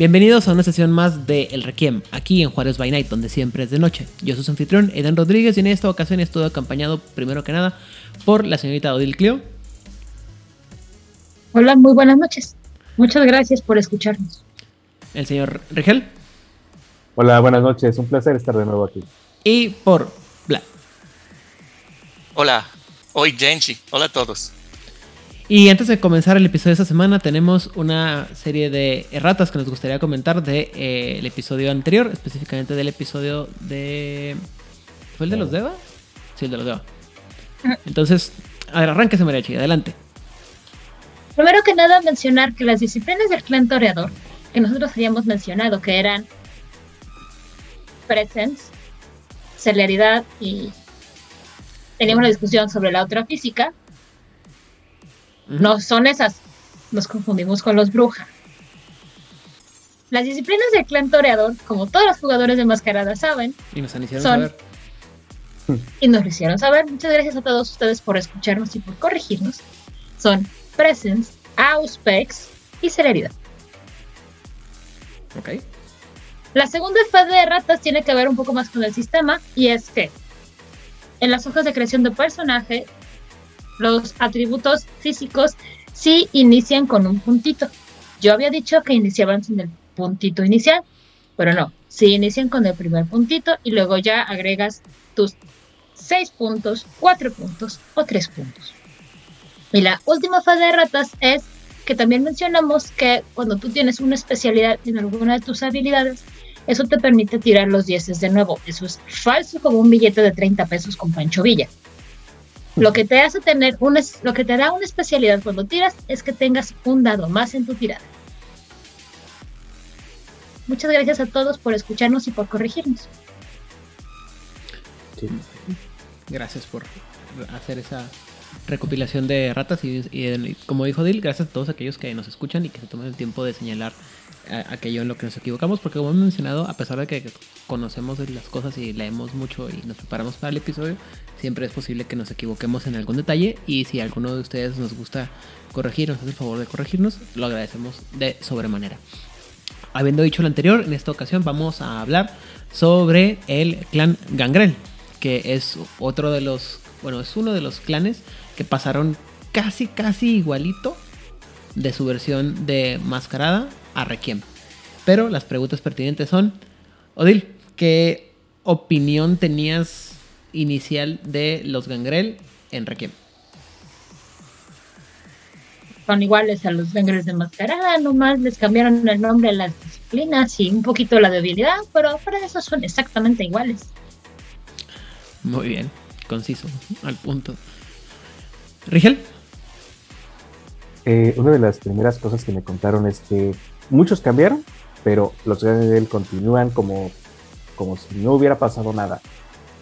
Bienvenidos a una sesión más de El Requiem, aquí en Juárez by Night, donde siempre es de noche. Yo soy su anfitrión, Eden Rodríguez, y en esta ocasión estoy acompañado, primero que nada, por la señorita Odil Clio. Hola, muy buenas noches. Muchas gracias por escucharnos. El señor Rigel. Hola, buenas noches. Un placer estar de nuevo aquí. Y por Vlad. Hola, hoy Genji. Hola a todos. Y antes de comenzar el episodio de esta semana, tenemos una serie de erratas que nos gustaría comentar del de, eh, episodio anterior, específicamente del episodio de. ¿Fue el de los Deva? Sí, el de los Deva. Entonces, a ver, arránquese, Mariachi, adelante. Primero que nada, mencionar que las disciplinas del clan toreador, que nosotros habíamos mencionado, que eran presence, celeridad y teníamos una discusión sobre la otra física, no son esas. Nos confundimos con los brujas. Las disciplinas del clan toreador, como todos los jugadores de mascarada saben, y nos han hicieron son, saber. Y nos lo hicieron saber. Muchas gracias a todos ustedes por escucharnos y por corregirnos. Son presence, auspex y celeridad. Ok. La segunda fase de ratas tiene que ver un poco más con el sistema y es que en las hojas de creación de personaje los atributos físicos sí inician con un puntito. Yo había dicho que iniciaban sin el puntito inicial, pero no, sí inician con el primer puntito y luego ya agregas tus seis puntos, cuatro puntos o tres puntos. Y la última fase de ratas es que también mencionamos que cuando tú tienes una especialidad en alguna de tus habilidades, eso te permite tirar los dieces de nuevo. Eso es falso como un billete de 30 pesos con Pancho Villa. Lo que te hace tener una, lo que te da una especialidad cuando tiras es que tengas un dado más en tu tirada. Muchas gracias a todos por escucharnos y por corregirnos. Sí. Gracias por hacer esa recopilación de ratas y, y, como dijo Dil, gracias a todos aquellos que nos escuchan y que se toman el tiempo de señalar aquello en lo que nos equivocamos, porque como hemos mencionado, a pesar de que conocemos las cosas y leemos mucho y nos preparamos para el episodio, siempre es posible que nos equivoquemos en algún detalle y si alguno de ustedes nos gusta corregir, nos hace el favor de corregirnos, lo agradecemos de sobremanera. Habiendo dicho lo anterior, en esta ocasión vamos a hablar sobre el clan Gangrel, que es otro de los, bueno, es uno de los clanes que pasaron casi, casi igualito de su versión de mascarada a Requiem. Pero las preguntas pertinentes son, Odil, ¿qué opinión tenías inicial de los Gangrel en Requiem? Son iguales a los Gangrel de Mascarada, nomás les cambiaron el nombre a las disciplinas y un poquito la debilidad, pero para eso son exactamente iguales. Muy bien, conciso, al punto. ¿Rigel? Eh, una de las primeras cosas que me contaron es que muchos cambiaron, pero los Gangrel continúan como, como si no hubiera pasado nada.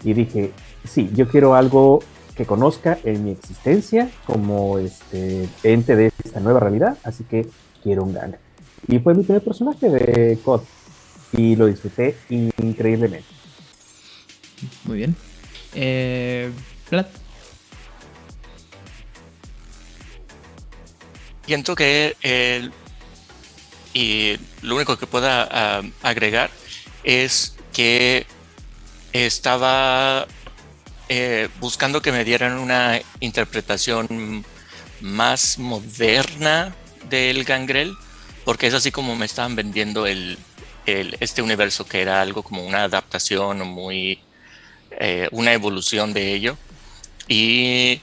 Y dije, sí, yo quiero algo que conozca en mi existencia como este ente de esta nueva realidad, así que quiero un gang. Y fue mi primer personaje de COD y lo disfruté increíblemente. Muy bien. Eh, Vlad. Siento que el, y lo único que pueda uh, agregar es que estaba eh, buscando que me dieran una interpretación más moderna del gangrel, porque es así como me estaban vendiendo el este universo, que era algo como una adaptación o muy eh, una evolución de ello. Y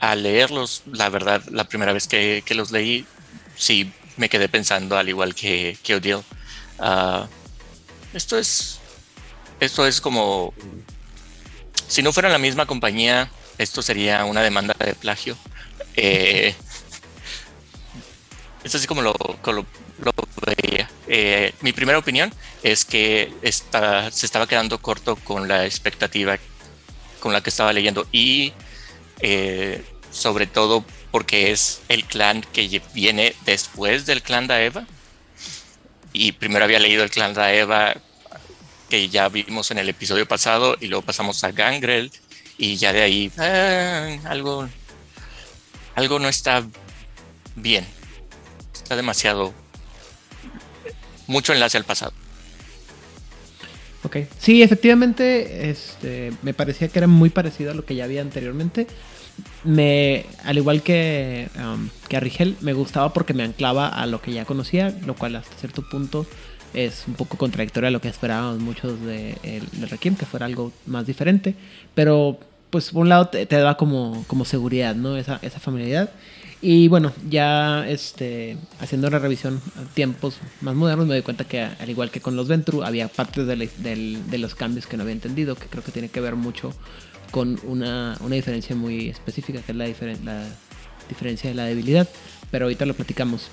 al leerlos, la verdad, la primera vez que, que los leí, sí me quedé pensando, al igual que, que Odile, uh, esto es esto es como si no fuera la misma compañía, esto sería una demanda de plagio. Eh, es así como lo, lo, lo veía. Eh, mi primera opinión es que está, se estaba quedando corto con la expectativa con la que estaba leyendo y eh, sobre todo porque es el clan que viene después del clan de Eva y primero había leído el clan de Eva que ya vimos en el episodio pasado y luego pasamos a Gangrel y ya de ahí ah, algo algo no está bien está demasiado mucho enlace al pasado Ok. Sí, efectivamente, este, me parecía que era muy parecido a lo que ya había anteriormente. Me, al igual que, um, que a Rigel, me gustaba porque me anclaba a lo que ya conocía, lo cual hasta cierto punto es un poco contradictorio a lo que esperábamos muchos de, de Requiem, que fuera algo más diferente. Pero, pues, por un lado te, da como, como seguridad, ¿no? Esa, esa familiaridad. Y bueno, ya este, haciendo una revisión a tiempos más modernos, me doy cuenta que al igual que con los Ventru, había partes de, los cambios que no había entendido, que creo que tiene que ver mucho con una, diferencia muy específica, que es la, la diferencia de la debilidad. Pero ahorita lo platicamos.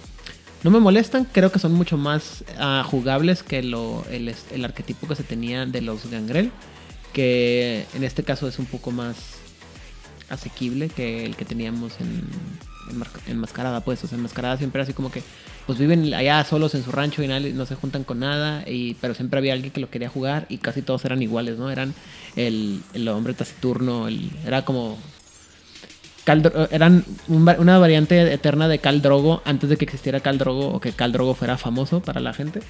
No me molestan, creo que son mucho más uh, jugables que lo, el, el arquetipo que se tenía de los Gangrel, que en este caso es un poco más asequible que el que teníamos en enmascarada, pues, o sea, enmascarada siempre así como que, pues viven allá solos en su rancho y no se juntan con nada, y, pero siempre había alguien que lo quería jugar y casi todos eran iguales, ¿no? Eran el, el hombre taciturno, el, era como... eran una variante eterna de Cal Drogo antes de que existiera Cal Drogo o que Cal Drogo fuera famoso para la gente.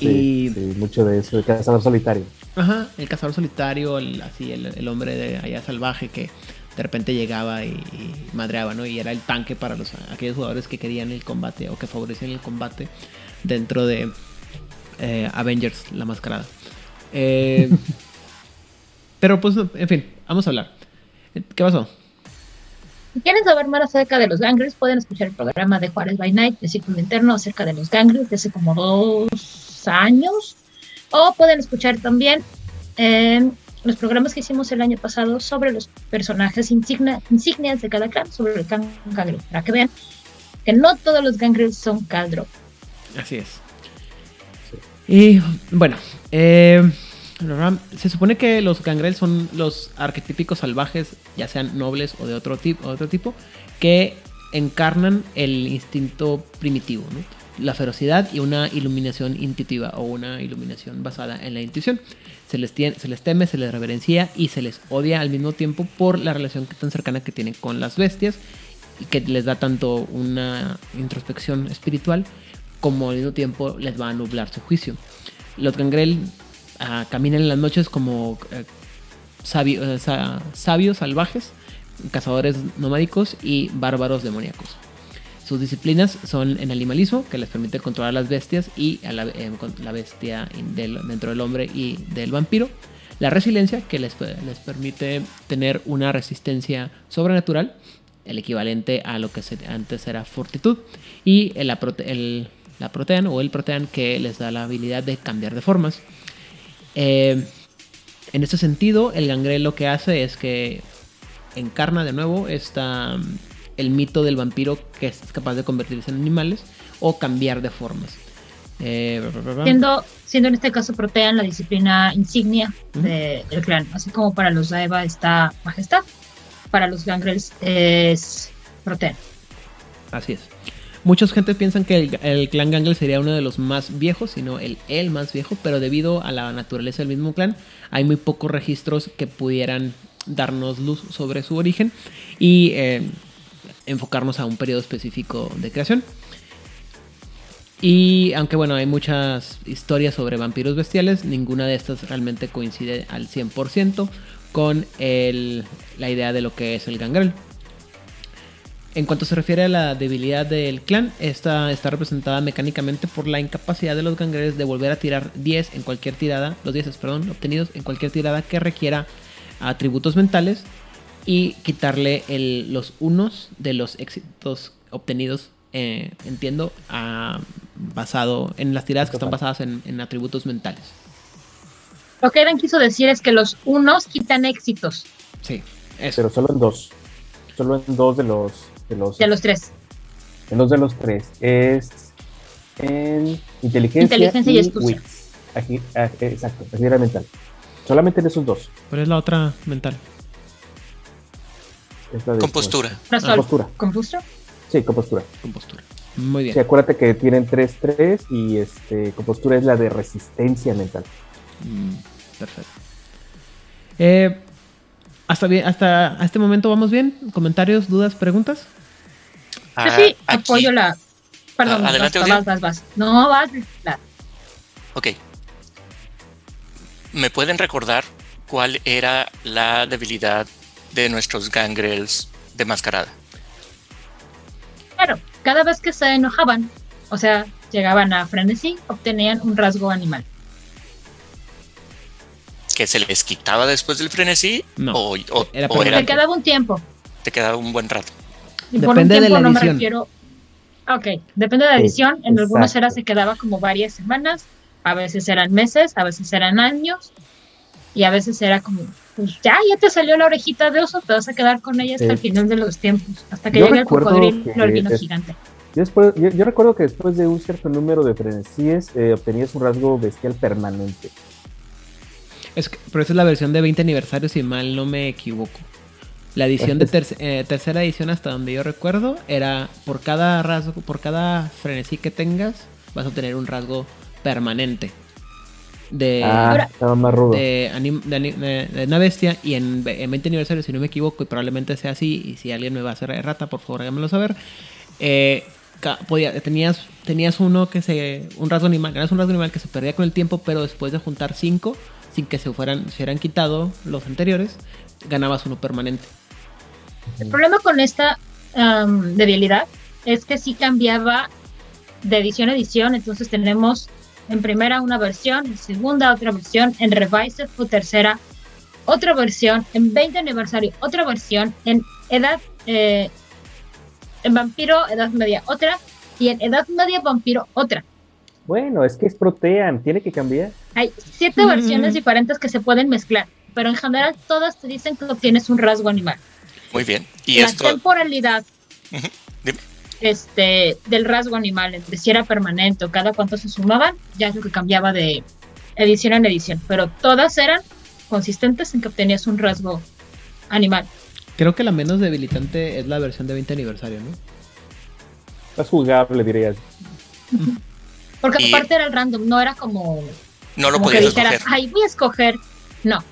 y mucho de eso, el cazador solitario. Ajá, el cazador solitario, el, así, el, el hombre de allá salvaje que de repente llegaba y, madreaba, ¿no? Y era el tanque para los aquellos jugadores que querían el combate o que favorecían el combate dentro de eh, Avengers, la mascarada. Eh, pero pues, en fin, vamos a hablar. ¿Qué pasó? Si quieren saber más acerca de los gangres, pueden escuchar el programa de Juárez by Night de Círculo Interno acerca de los gangres de hace como dos años. O pueden escuchar también los programas que hicimos el año pasado sobre los personajes insignias de cada clan, sobre el clan Gangrel, para que vean que no todos los Gangrel son Caldro. Así es. Y bueno, eh, se supone que los Gangrel son los arquetípicos salvajes, ya sean nobles o de otro, tipo, otro tipo, que encarnan el instinto primitivo, la ferocidad y una iluminación intuitiva o una iluminación basada en la intuición se les, se les teme, se les reverencia y se les odia al mismo tiempo por la relación tan cercana que tienen con las bestias y que les da tanto una introspección espiritual como al mismo tiempo les va a nublar su juicio. Los gangrel ah, caminan en las noches como eh, eh, sabios salvajes, cazadores nomádicos y bárbaros demoníacos. Sus disciplinas son en animalismo, que les permite controlar las bestias y a la, eh, bestia dentro del hombre y del vampiro. La resiliencia, que les, les permite tener una resistencia sobrenatural, el equivalente a lo que antes era fortitud. Y la, la protean o el protean, que les da la habilidad de cambiar de formas. Eh, en este sentido, el gangrel lo que hace es que encarna de nuevo esta el mito del vampiro que es capaz de convertirse en animales o cambiar de formas. Eh, siendo, siendo en este caso Protean la disciplina insignia del clan, así como para los Daeva está Majestad, para los Gangrels es Protean. Así es. Muchas gente piensan que el, clan Gangrel sería uno de los más viejos, sino el, el más viejo, pero debido a la naturaleza del mismo clan, hay muy pocos registros que pudieran darnos luz sobre su origen. Y eh, enfocarnos a un periodo específico de creación. Y aunque bueno, hay muchas historias sobre vampiros bestiales, ninguna de estas realmente coincide al 100% con la idea de lo que es el gangrel. En cuanto se refiere a la debilidad del clan, esta está representada mecánicamente por la incapacidad de los gangreles de volver a tirar 10 en cualquier tirada, los 10 perdón, obtenidos en cualquier tirada que requiera atributos mentales y quitarle los unos de los éxitos obtenidos, eh, entiendo, basado en las tiradas que están basadas en, atributos mentales. Lo que Eren quiso decir es que los unos quitan éxitos. Sí, eso. Pero solo en dos. Solo en dos de los... De los, de los tres. En dos de los tres. Es en inteligencia, Inteligencia y astucia. wits. Agi- ah, exacto, agilidad mental. Solamente en esos dos. ¿Cuál es la otra mental? Es la de- Compostura. Razón. Compostura. ¿Compostura? Sí, compostura. Compostura. Muy bien. Sí, acuérdate que tienen 3-3 y este, compostura es la de resistencia mental. Mm, perfecto. Eh, hasta, bien, hasta este momento vamos bien. ¿Comentarios, dudas, preguntas? Yo Ah, sí aquí- apoyo la. Perdón, Ah, adelante, vas, vas, vas, vas. No, vas. la- Ok. ¿Me pueden recordar cuál era la debilidad de nuestros gangrels de mascarada? Claro, cada vez que se enojaban, o sea, llegaban a frenesí, obtenían un rasgo animal. ¿Que se les quitaba después del frenesí? No, ¿O, o- era o. Te quedaba un tiempo. te quedaba un buen rato? Y por un Depende de tiempo la no me edición. refiero. Ok, depende de la Sí, edición. En algunos exacto. era se quedaba como varias semanas, a veces eran meses, a veces eran años, y a veces era como, pues ya, ya te salió la orejita de oso, te vas a quedar con ella hasta el final de los tiempos, hasta que llegue el cocodrilo que albino es- gigante. Yo, después- yo- yo recuerdo que después de un cierto número de frenesíes eh, obtenías un rasgo bestial permanente. Es que- pero esa es la versión de 20 aniversario, si mal no me equivoco. La edición de terc- eh, tercera edición, hasta donde yo recuerdo, era por cada rasgo, por cada frenesí que tengas, vas a obtener un rasgo permanente de, ah, Ahora- estaba más rudo. de, anim- de de- de una bestia. Y en, en 20 aniversario, si no me equivoco, y probablemente sea así, y si alguien me va a hacer errata, por favor háganmelo saber. eh, podía- tenías, tenías uno que se. un rasgo animal, ganas un rasgo animal que se perdía con el tiempo, pero después de juntar cinco, sin que se fueran, se hubieran quitado los anteriores, ganabas uno permanente. El problema con esta debilidad es que sí cambiaba de edición a edición, entonces tenemos en primera una versión, en segunda otra versión, en Revised o tercera otra versión, en 20 aniversario otra versión, en edad, eh, en vampiro edad media otra y en edad media vampiro otra. Bueno, es que es Protean, tiene que cambiar. Hay siete Mm. versiones diferentes que se pueden mezclar, pero en general todas te dicen que obtienes un rasgo animal. Muy bien. Y la esto, temporalidad. Este del rasgo animal, entre si era permanente o cada cuánto se sumaban, ya es lo que cambiaba de edición en edición, pero todas eran consistentes en que obtenías un rasgo animal. Creo que la menos debilitante es la versión de 20 aniversario, ¿no? Es jugable, dirías. Porque Y- aparte era el random, no era como, no lo como que podías dijeras, escoger. ay, voy a escoger. No.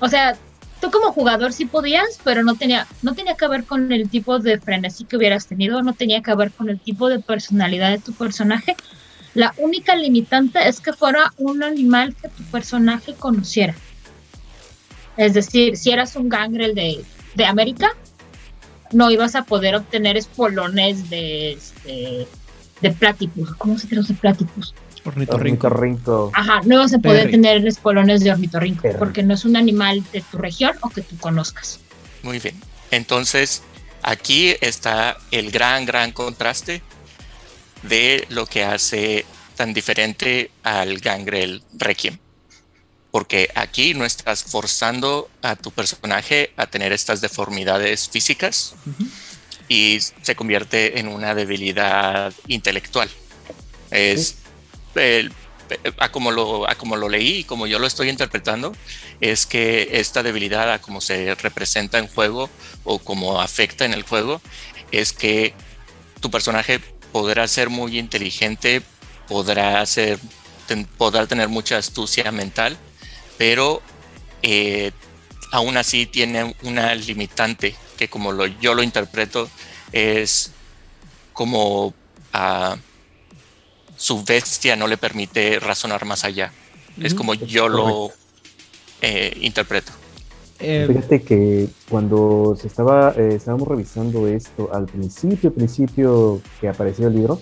O sea, tú como jugador sí podías, pero no tenía, no tenía que ver con el tipo de frenesí que hubieras tenido, no tenía que ver con el tipo de personalidad de tu personaje. La única limitante es que fuera un animal que tu personaje conociera. Es decir, si eras un gangrel de, de América, no ibas a poder obtener espolones de, este, de platypus. ¿Cómo se traduce platypus? Ornitorrinco. Ornitorrinco. Ajá, no vas a poder Perry. tener espolones de ornitorrinco Perry. porque no es un animal de tu región o que tú conozcas. Muy bien. Entonces, aquí está el gran, gran contraste de lo que hace tan diferente al Gangrel Requiem. Porque aquí no estás forzando a tu personaje a tener estas deformidades físicas y se convierte en una debilidad intelectual. Es a, como lo, como lo leí y como yo lo estoy interpretando, es que esta debilidad, a como se representa en juego o como afecta en el juego, es que tu personaje podrá ser muy inteligente, podrá, ser, podrá tener mucha astucia mental, pero eh, aún así tiene una limitante que como lo, yo lo interpreto es como ah, su bestia no le permite razonar más allá. Es Ujú. como yo lo eh, interpreto. Eh, Fíjate que cuando se estaba, eh, estábamos revisando esto al principio, principio que apareció el libro,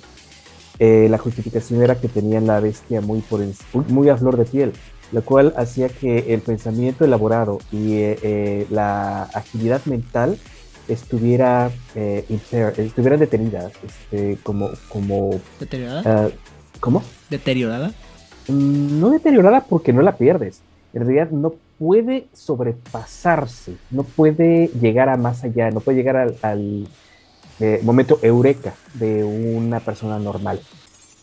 eh, la justificación era que tenían la bestia muy, por en- muy a flor de piel, lo cual hacía que el pensamiento elaborado y eh, eh, la agilidad mental estuviera, eh, impair- estuvieran detenidas, este, como, como, ¿Deteriorada? ah, ¿cómo? ¿Deteriorada? Mm, no deteriorada porque no la pierdes. En realidad no puede sobrepasarse, no puede llegar a más allá, no puede llegar al, al, eh, momento eureka de una persona normal.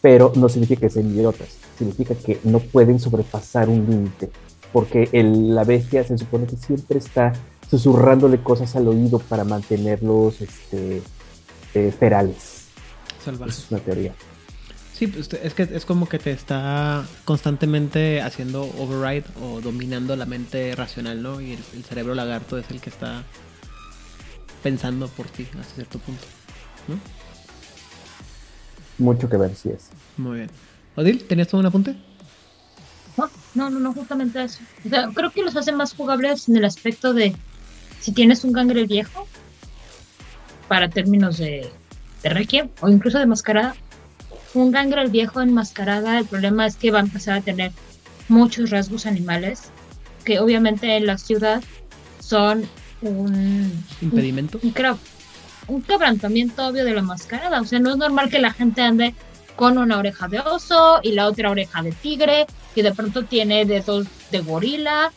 pero no significa que sean idiotas, significa que no pueden sobrepasar un límite, porque el- la bestia se supone que siempre está susurrándole cosas al oído para mantenerlos este, eh, ferales. Esa es una teoría. Sí, pues, es que es como que te está constantemente haciendo override o dominando la mente racional, ¿no? Y el, el cerebro lagarto es el que está pensando por ti hasta cierto punto, ¿no? Mucho que ver si es. Muy bien. Odil, ¿tenías todo un apunte? No, no, no, no, justamente eso. O sea, creo que los hace más jugables en el aspecto de si tienes un gangre viejo, para términos de, de Requiem o incluso de mascarada, un gangre viejo en mascarada, el problema es que va a empezar a tener muchos rasgos animales, que obviamente en la ciudad son un, Impedimento. un, cra- un quebrantamiento obvio de la mascarada. O sea, no es normal que la gente ande con una oreja de oso y la otra oreja de tigre, y de pronto tiene dedos de gorila,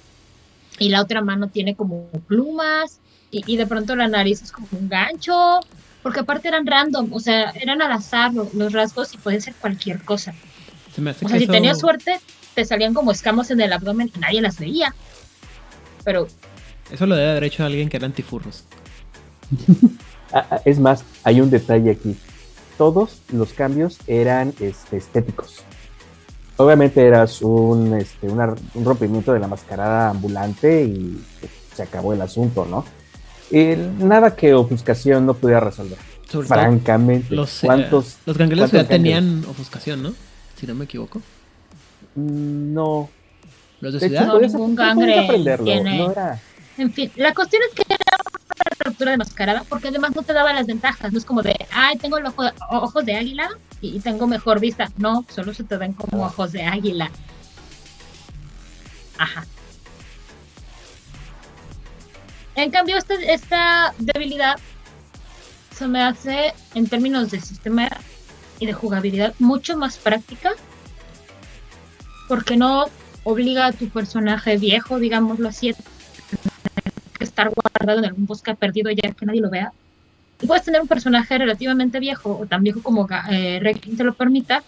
y la otra mano tiene como plumas, y, y de pronto la nariz es como un gancho, porque aparte eran random, o sea, eran al azar lo- los rasgos y pueden ser cualquier cosa. Se me hace O que sea, si eso- tenías suerte, te salían como escamas en el abdomen y nadie las veía. Pero Eso lo debe haber hecho alguien que era antifurros. Ah, ah, es más, hay un detalle aquí. Todos los cambios eran este, estéticos. Obviamente eras un, este, una- un rompimiento de la mascarada ambulante y pues, se acabó el asunto, ¿no? El- nada que ofuscación no pudiera resolver. Sobre todo Francamente, los, eh, ¿cuántos? los gangrenos cuántos ya tenían ofuscación, ¿no? Si no me equivoco. Mm, No. Los de De hecho, ciudad. No, ningún gangre aprenderlo, tiene- No era. En fin, la cuestión es que era una ruptura de mascarada porque además no te daba las ventajas. No es como de, ay, tengo el ojo, ojos de águila y, tengo mejor vista. No, solo se te ven como ojos de águila. Ajá. En cambio, este- esta debilidad se me hace, en términos de sistema y de jugabilidad, mucho más práctica porque no obliga a tu personaje viejo, digámoslo así, que estar guardado en algún bosque perdido ya que nadie lo vea. Y puedes tener un personaje relativamente viejo, o tan viejo como eh, Requiem te lo permita,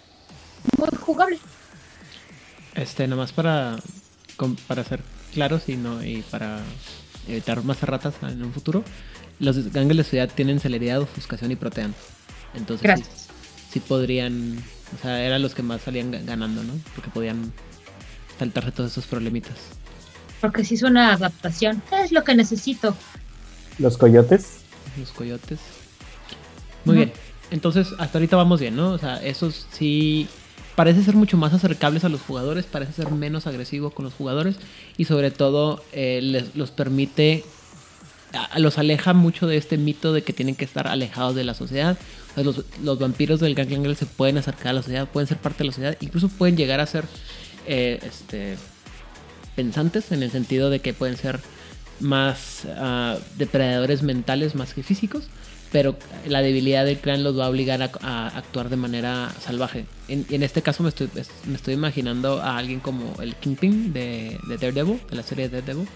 muy jugable. Este, nada más para, para ser claros y, no, y para evitar más ratas en un futuro. Los gangles de ciudad tienen celeridad, ofuscación y protean. Entonces sí, podrían, o sea, eran los que más salían ga- ganando, ¿no? Porque podían saltarse todos esos problemitas. Porque si es una adaptación, ¿qué es lo que necesito? Los coyotes. Los coyotes. Muy bien. Entonces, hasta ahorita vamos bien, ¿no? O sea, esos sí parece ser mucho más acercables a los jugadores, parece ser menos agresivo con los jugadores y sobre todo eh, les, los permite, a- los aleja mucho de este mito de que tienen que estar alejados de la sociedad. O sea, los, los vampiros del Gang Gangrel se pueden acercar a la sociedad, pueden ser parte de la sociedad, incluso pueden llegar a ser eh, este, pensantes en el sentido de que pueden ser más ah, depredadores mentales más que físicos, pero la debilidad del clan los va a obligar a, a actuar de manera salvaje. En, en este caso me estoy, es- me estoy imaginando a alguien como el Kingpin de, de Daredevil, de la serie de Daredevil.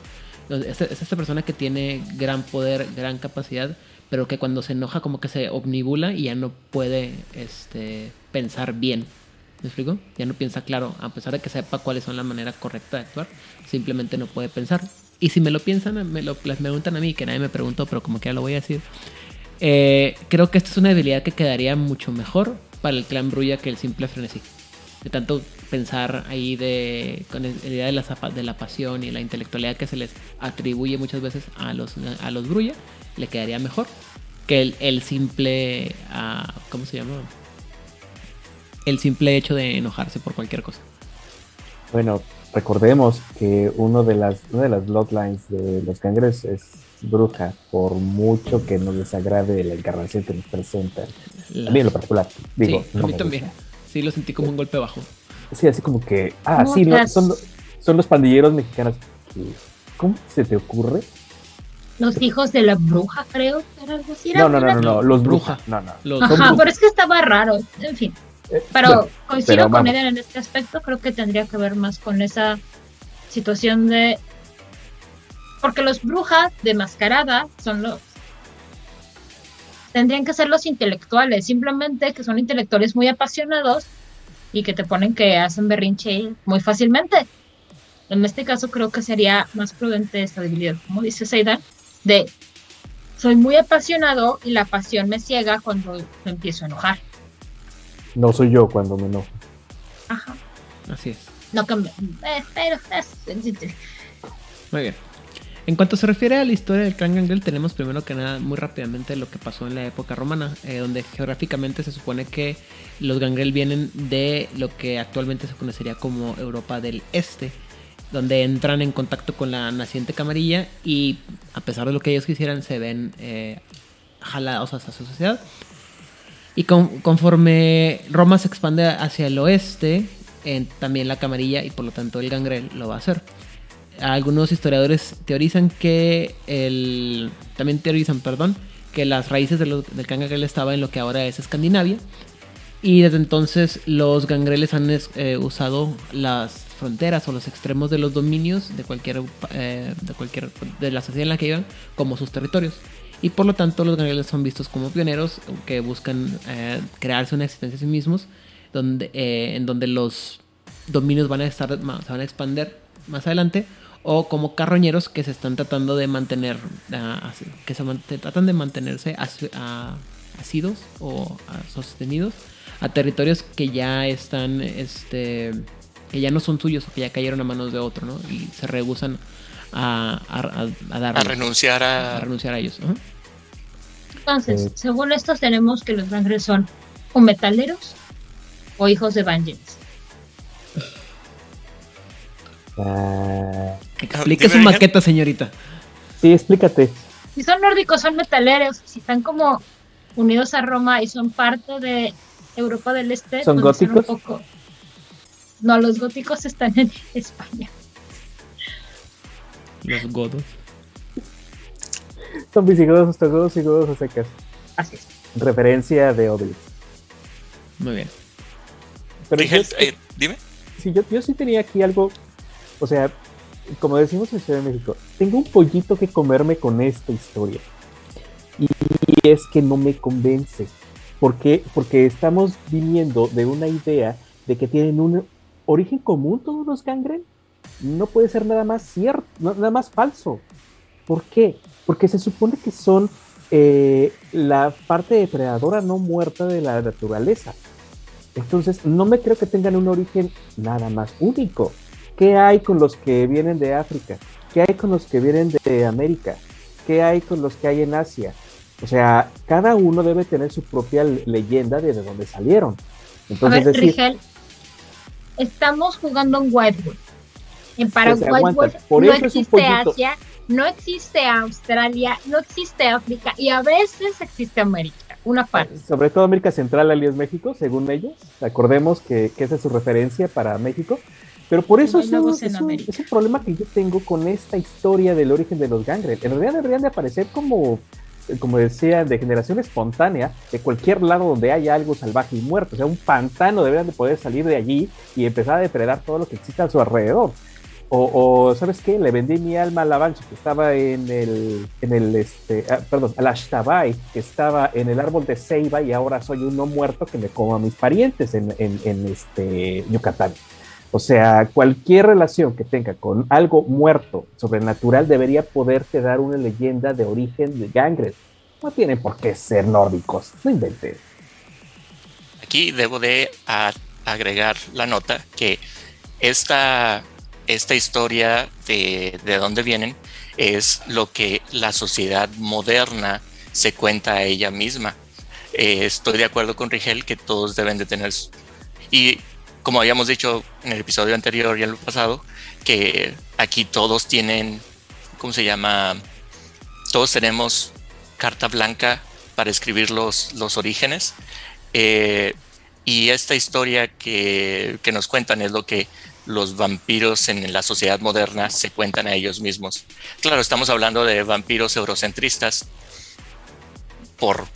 Es, es esta persona que tiene gran poder, gran capacidad, pero que cuando se enoja como que se omnibula y ya no puede este, pensar bien. ¿Me explico? Ya no piensa claro, a pesar de que sepa cuáles son la manera correcta de actuar, simplemente no puede pensar. Y si me lo piensan, me lo me preguntan a mí, que nadie me preguntó, pero como que ya lo voy a decir. eh, creo que esta es una debilidad que quedaría mucho mejor para el clan Brulla que el simple frenesí. De tanto pensar ahí de, con la idea de la, de la pasión y la intelectualidad que se les atribuye muchas veces a los, a los Brulla, le quedaría mejor que el, el simple, ah, ¿cómo se llama? El simple hecho de enojarse por cualquier cosa. Bueno, recordemos que uno de las, una de las bloodlines de los cangres es bruja, por mucho que nos desagrade la encarnación que nos presentan. La- A mí en lo particular, digo, sí, no a mí también. gusta. Sí, lo sentí como un golpe bajo. Sí, así como que, ah, sí, no, son, son los pandilleros mexicanos. ¿Cómo se te ocurre? Los hijos de la bruja, creo. que Era algo así. era No, no, no, no, no, los Bruja. bruja. No, no. Los- Ajá, brujas. pero es que estaba raro. En fin. Pero coincido pero con. Eden en este aspecto, creo que tendría que ver más con esa situación de... Porque los brujas de mascarada son los... Tendrían que ser los intelectuales, simplemente que son intelectuales muy apasionados y que te ponen que hacen berrinche muy fácilmente. En este caso creo que sería más prudente esta debilidad, como dice Seidan, de soy muy apasionado y la pasión me ciega cuando me empiezo a enojar. No soy yo cuando me enojo. Ajá. Así es. No me, eh, pero es- Muy bien. En cuanto se refiere a la historia del clan Gangrel, tenemos primero que nada muy rápidamente lo que pasó en la época romana, eh, donde geográficamente se supone que los Gangrel vienen de lo que actualmente se conocería como Europa del Este, donde entran en contacto con la naciente camarilla y a pesar de lo que ellos quisieran se ven eh, jalados hacia su sociedad. Y con- conforme Roma se expande hacia el oeste, también la camarilla y por lo tanto el gangrel lo va a hacer. Algunos historiadores teorizan que el. También teorizan, perdón, que las raíces del gangrel estaba en lo que ahora es Escandinavia. Y desde entonces los gangreles han eh, usado las fronteras o los extremos de los dominios de cualquier, eh, de cualquier de la sociedad en la que vivan como sus territorios. Y por lo tanto los gangreles son vistos como pioneros que buscan eh, crearse una existencia a sí mismos, donde, eh, en donde los dominios van a estar, se van a expandir más adelante, o como carroñeros que se están tratando de mantener, ah, que se man- tratan de mantenerse asi- a- asidos o ah, sostenidos a territorios que ya están, este, que ya no son suyos o que ya cayeron a manos de otro, ¿no? Y se rehusan a, a, a, a A darlos, renunciar a renunciar a ellos. ajá. Entonces, según estos tenemos que los Gangrel son o metaleros o hijos de Vengeance. Ah, Explique dime, su maqueta, señorita. sí, explícate. Si son nórdicos, son metaleros. Si están como unidos a Roma y son parte de Europa del Este, ¿Son pues, un góticos? poco- No, los góticos están en España. Los godos. Son visigodos, ostrogodos y godos a secas. Así es. Referencia de Obelix. Muy bien. Pero yo- eh, dime. sí, yo, yo sí tenía aquí algo, o sea, como decimos en Ciudad de México, tengo un pollito que comerme con esta historia. Y, y es que no me convence. ¿Por qué? Porque estamos viniendo de una idea de que tienen un origen común todos los Gangrel. No puede ser nada más cierto, nada más falso. ¿Por qué? Porque se supone que son eh, la parte depredadora no muerta de la naturaleza. Entonces, no me creo que tengan un origen nada más único. ¿Qué hay con los que vienen de África? ¿Qué hay con los que vienen de América? ¿Qué hay con los que hay en Asia? O sea, cada uno debe tener su propia le- leyenda de de dónde salieron. A Entonces, ver, decir, Rigel, estamos jugando en Whitewood. En para Pues, Whitewood aguanta, por no eso existe. Asia, no existe Australia, no existe África y a veces existe América, una parte. sobre todo América Central, alias México, según ellos. Recordemos que, que esa es su referencia para México. Pero por eso es un, es, un, América. es un problema que yo tengo con esta historia del origen de los gangrel. En realidad deberían de aparecer como, como decía, de generación espontánea, de cualquier lado donde haya algo salvaje y muerto. O sea, un pantano deberían de poder salir de allí y empezar a depredar todo lo que existe a su alrededor. O, ¿sabes qué? Le vendí mi alma a la Banshee, que estaba en el, en el este, ah, perdón, a la Ashtabai, que estaba en el árbol de Ceiba y ahora soy un no muerto que me como a mis parientes en, en, este Yucatán. O sea, cualquier relación que tenga con algo muerto, sobrenatural, debería poderte dar una leyenda de origen de Gangres. No tienen por qué ser nórdicos, no inventes. Aquí debo de agregar la nota que esta, esta historia de, de dónde vienen es lo que la sociedad moderna se cuenta a ella misma. Eh, estoy de acuerdo con Rigel que todos deben de tener... Y como habíamos dicho en el episodio anterior y en el pasado, que aquí todos tienen, ¿cómo se llama? Todos tenemos carta blanca para escribir los, los orígenes. Eh, y esta historia que, que nos cuentan es lo que los vampiros en la sociedad moderna se cuentan a ellos mismos. Claro, estamos hablando de vampiros eurocentristas por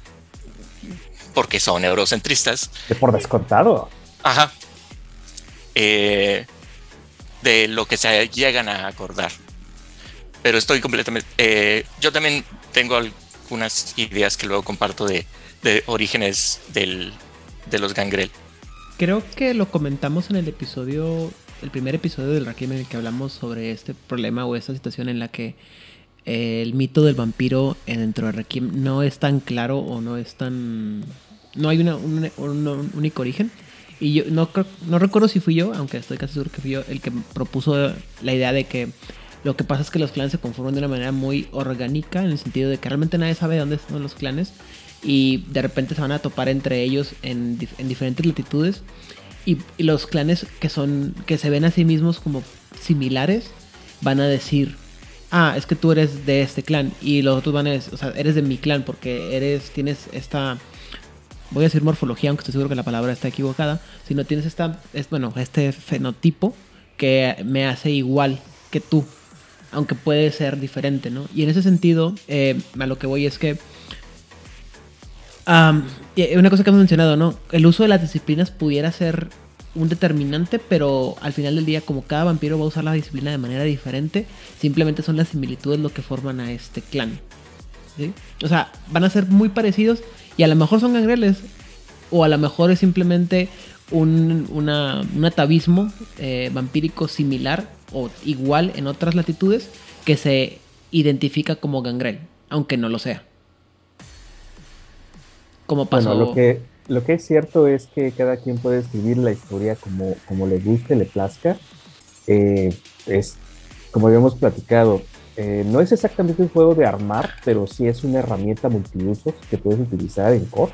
porque son eurocentristas. De por descontado. Ajá. Eh, de lo que se llegan a acordar. Pero estoy completamente. eh, yo también tengo algunas ideas que luego comparto de, de orígenes del, de los gangrel. creo que lo comentamos en el episodio, el primer episodio del Rakim en el que hablamos sobre este problema o esta situación en la que eh, el mito del vampiro dentro de Requiem no es tan claro o no es tan... No hay una, un, un- un único origen. Y yo no, no recuerdo si fui yo, aunque estoy casi seguro que fui yo, el que propuso la idea de que lo que pasa es que los clanes se conforman de una manera muy orgánica, en el sentido de que realmente nadie sabe dónde están los clanes y de repente se van a topar entre ellos en, en diferentes latitudes y, los clanes que son que se ven a sí mismos como similares van a decir ah es que tú eres de este clan y los otros van a decir o sea eres de mi clan porque eres tienes esta voy a decir morfología aunque estoy seguro que la palabra está equivocada sino tienes esta es bueno este fenotipo que me hace igual que tú aunque puede ser diferente no y en ese sentido eh, a lo que voy es que Y una cosa que hemos mencionado, ¿no? El uso de las disciplinas pudiera ser un determinante, pero al final del día, como cada vampiro va a usar la disciplina de manera diferente, simplemente son las similitudes lo que forman a este clan. O sea, van a ser muy parecidos y a lo mejor son gangreles, o a lo mejor es simplemente un, una- un atavismo eh, vampírico similar o igual en otras latitudes que se identifica como gangrel, aunque no lo sea. Como pasó. Bueno, lo que, lo que es cierto es que cada quien puede escribir la historia como, como le guste, le plazca. Eh, es, como habíamos platicado, eh, no es exactamente un juego de armar, pero sí es una herramienta multiusos que puedes utilizar en core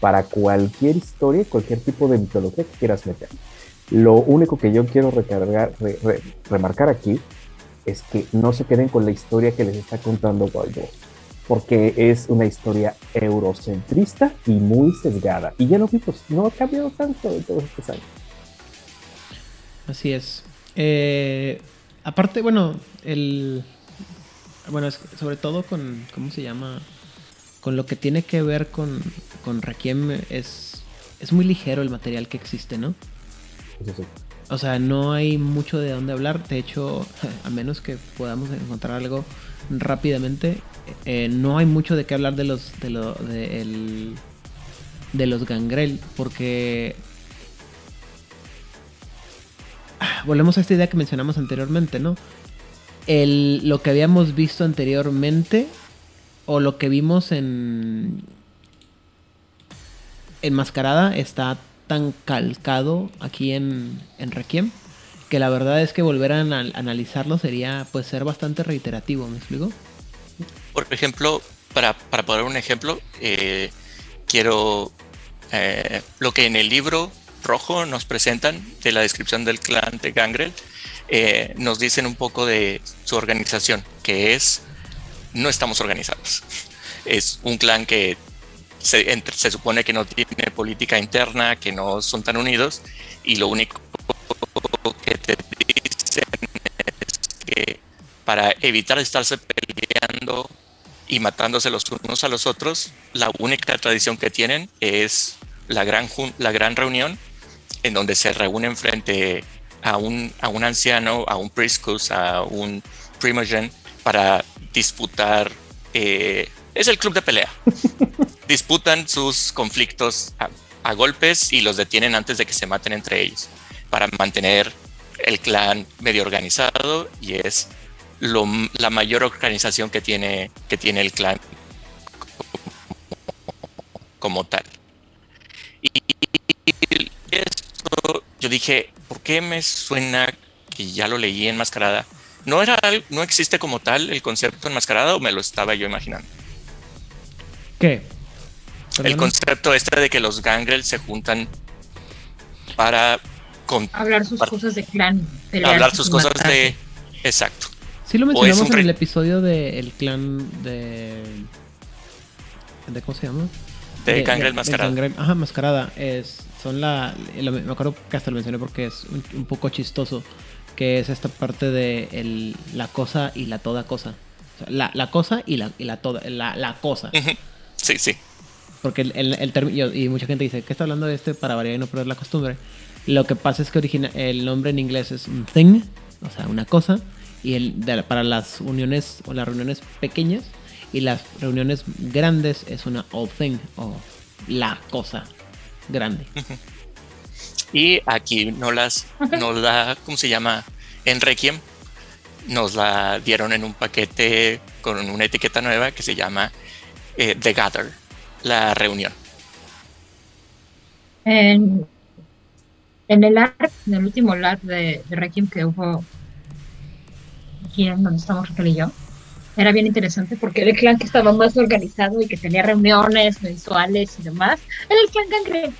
para cualquier historia, cualquier tipo de mitología que quieras meter. Lo único que yo quiero recargar, re- re- remarcar aquí es que no se queden con la historia que les está contando Wild porque es una historia eurocentrista y muy sesgada. Y ya lo vimos, no ha cambiado tanto en todos estos años. Así es. Eh, aparte, bueno, el. Bueno, es sobre todo con. ¿Cómo se llama? Con lo que tiene que ver con, con Requiem es. Es muy ligero el material que existe, ¿no? Eso sí. O sea, no hay mucho de dónde hablar. De hecho, a menos que podamos encontrar algo rápidamente, eh, no hay mucho de qué hablar de los de, lo, de, el- de los gangrel, porque Ah, volvemos a esta idea que mencionamos anteriormente, ¿no? El, lo que habíamos visto anteriormente o lo que vimos en Enmascarada está tan calcado aquí en, en Requiem que la verdad es que volver a anal- analizarlo sería pues ser bastante reiterativo, ¿me explico? Por ejemplo, para, para poner un ejemplo, eh, quiero eh, lo que en el libro rojo nos presentan de la descripción del clan de Gangrel, eh, nos dicen un poco de su organización, que es no estamos organizados. Es un clan que se, entre- se supone que no tiene política interna, que no son tan unidos, y lo único que te dicen es que para evitar estarse peleando y matándose los unos a los otros, la única tradición que tienen es la gran, la gran reunión en donde se reúnen frente a un, a un anciano, a un priscus, a un primogen para disputar. eh, es el club de pelea. Disputan sus conflictos a, a golpes y los detienen antes de que se maten entre ellos para mantener el clan medio organizado y es lo, la mayor organización que tiene, que tiene el clan como tal. Y esto yo dije, ¿por qué me suena que ya lo leí enmascarada? ¿No, era, ¿No existe como tal el concepto enmascarada o me lo estaba yo imaginando? ¿Qué? El concepto este de que los gangrel se juntan para con- Hablar sus Para- cosas de clan. hablar sus cosas de... Exacto. Sí lo mencionamos en el episodio del clan de... de... ¿Cómo se llama? De gangrel de mascarada. Gangrel- ajá, mascarada. Es, son la, lo- me acuerdo que hasta lo mencioné porque es un, un poco chistoso. Que es esta parte de el- la cosa y la toda cosa. O sea, la, la cosa y la, y la toda. La, la cosa. Sí, sí. Porque el, el, el término, y mucha gente dice, ¿qué está hablando de este para variar y no perder la costumbre? Lo que pasa es que origina, el nombre en inglés es un thing, o sea, una cosa, y el, de- para las uniones o las reuniones pequeñas y las reuniones grandes es una all thing o la cosa grande. Y aquí no las, nos la, ¿cómo se llama? En Requiem nos la dieron en un paquete con una etiqueta nueva que se llama eh, The Gather, la reunión. En, en el ARC, en el último LARP de, de Requiem que hubo aquí en donde estamos Raquel y yo, era bien interesante porque era el clan que estaba más organizado y que tenía reuniones mensuales y demás. Era el clan Gangre.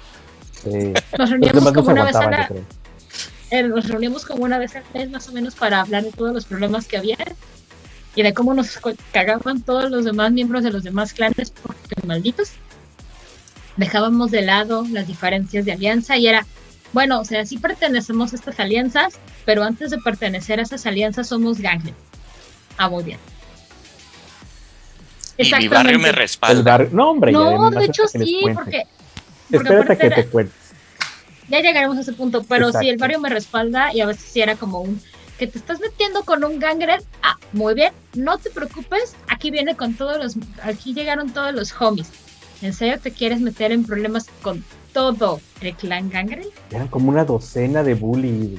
Sí. Nos reuníamos como una vez a la, eh, nos reuníamos como una vez al mes más o menos para hablar de todos los problemas que había y de cómo nos cagaban todos los demás miembros de los demás clanes porque malditos dejábamos de lado las diferencias de alianza y era bueno, o sea, sí pertenecemos a estas alianzas, pero antes de pertenecer a esas alianzas somos gangle. Ah, muy bien. Y mi barrio me respalda. bar- No, hombre, No, de hecho sí, porque, porque Espérate que era- te cuentes. ya llegaremos a ese punto, pero sí, el Exacto. barrio me respalda y a veces sí era como un que te estás metiendo con un gangren. Ah, muy bien, no te preocupes, aquí viene con todos los, aquí llegaron todos los homies. ¿En serio te quieres meter en problemas con todo el clan gangren? Eran como una docena de bullies.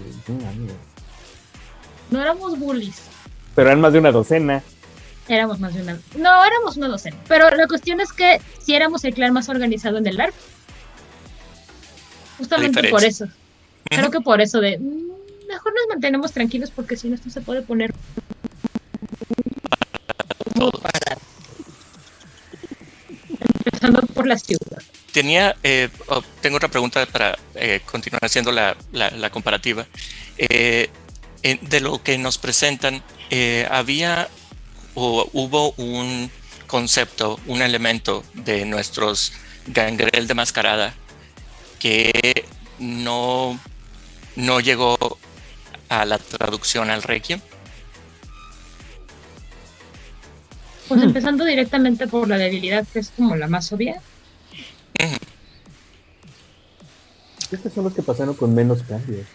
No, éramos bullies, Pero eran más de una docena. éramos más de una, no, éramos una docena. Pero la cuestión es que si éramos el clan más organizado en el LARP. Justamente por eso. Creo que por eso de "Mm, mejor nos mantenemos tranquilos porque si no esto se puede poner muy Todos. parado. Empezando por la ciudad. Tenía, eh, oh, tengo otra pregunta para eh, continuar haciendo la, la- la comparativa. Eh, en- de lo que nos presentan, eh, había o hubo un concepto, un elemento de nuestros gangrel de mascarada que no, no llegó a la traducción al Requiem. Pues Hmm. empezando directamente por la debilidad, que es como la más obvia. Estos son los que pasaron con menos cambios.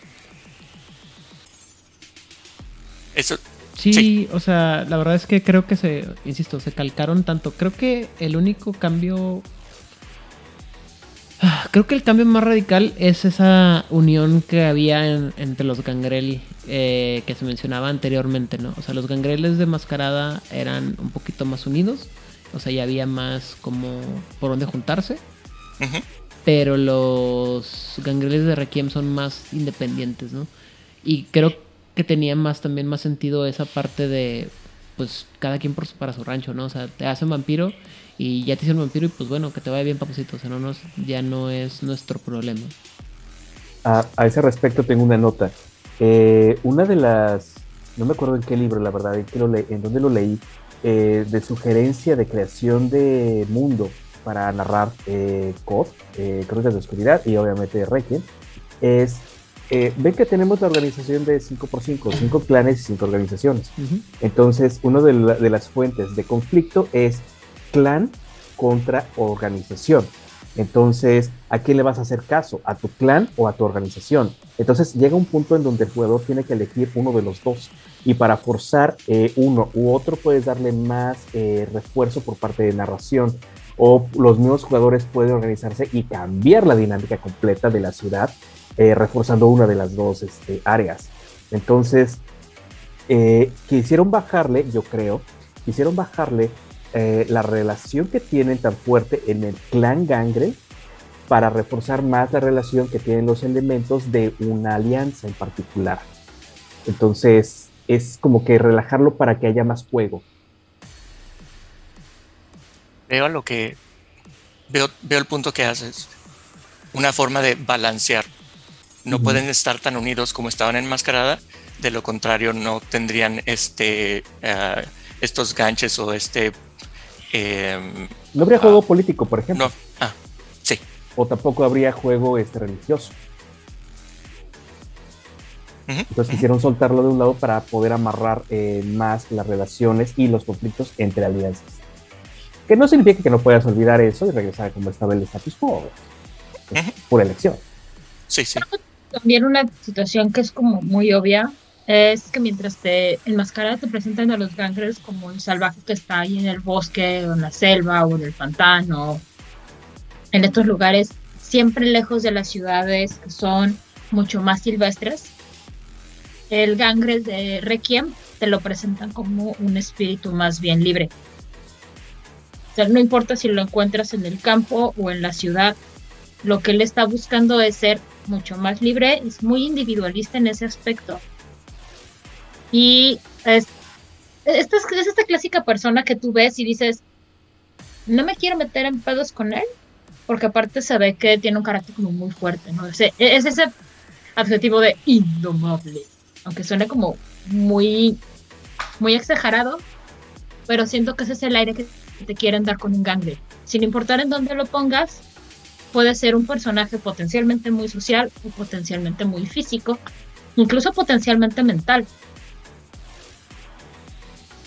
Eso, Sí, Sí. o sea, la verdad es que creo que se, insisto, se calcaron tanto. Creo que el único cambio... Ah, Creo que el cambio más radical es esa unión que había en- entre los gangrel eh, que se mencionaba anteriormente, ¿no? O sea, los gangreles de mascarada eran un poquito más unidos, o sea, ya había más como por dónde juntarse, pero los gangreles de Requiem son más independientes, ¿no? Y creo que tenía más también más sentido esa parte de pues cada quien por su- para su rancho, ¿no? O sea, te hacen vampiro y ya te hicieron vampiro y pues bueno, que te vaya bien, papacito, o sea, no nos, ya no es nuestro problema. A, a ese respecto tengo una nota. Eh, una de las, no me acuerdo en qué libro, la verdad, en, qué lo le- en dónde lo leí, eh, de sugerencia de creación de mundo para narrar eh, COD, eh, Crónicas de Oscuridad y obviamente Requiem, es, eh, ven que tenemos la organización de 5x5, 5 clanes y 5 organizaciones. Entonces, una de, la- de las fuentes de conflicto es clan contra organización. Entonces, ¿a quién le vas a hacer caso? ¿A tu clan o a tu organización? Entonces, llega un punto en donde el jugador tiene que elegir uno de los dos. Y para forzar eh, uno u otro, puedes darle más eh, refuerzo por parte de narración. O los mismos jugadores pueden organizarse y cambiar la dinámica completa de la ciudad, eh, reforzando una de las dos este, áreas. Entonces, eh, quisieron bajarle, yo creo, quisieron bajarle eh, la relación que tienen tan fuerte en el clan Gangre para reforzar más la relación que tienen los elementos de una alianza en particular. Entonces, es como que relajarlo para que haya más juego. Veo lo que veo, veo el punto que haces. Una forma de balancear. No pueden estar tan unidos como estaban en Mascarada. De lo contrario, no tendrían este ah, estos ganches o este em, No habría Ah. juego político, por ejemplo, no. Ah, sí. o tampoco habría juego este, religioso. Entonces quisieron soltarlo de un lado para poder amarrar eh, más las relaciones y los conflictos entre alianzas. Que no significa que no puedas olvidar eso y regresar a como estaba el status quo. Es por elección. Sí, sí. También una situación que es como muy obvia es que mientras te enmascarada te presentan a los gangrels como el salvaje que está ahí en el bosque o en la selva o en el pantano, en estos lugares siempre lejos de las ciudades que son mucho más silvestres, el Gangrel de Requiem te lo presentan como un espíritu más bien libre. Sea, no importa si lo encuentras en el campo o en la ciudad, lo que él está buscando es ser mucho más libre, es muy individualista en ese aspecto. Y es, esta, es esta clásica persona que tú ves y dices, no me quiero meter en pedos con él, porque aparte se ve que tiene un carácter como muy fuerte, ¿no? es ese adjetivo de indomable aunque suene como muy, muy exagerado, pero siento que ese es el aire que te quieren dar con un gangle. Sin importar en dónde lo pongas, puede ser un personaje potencialmente muy social o potencialmente muy físico, incluso potencialmente mental.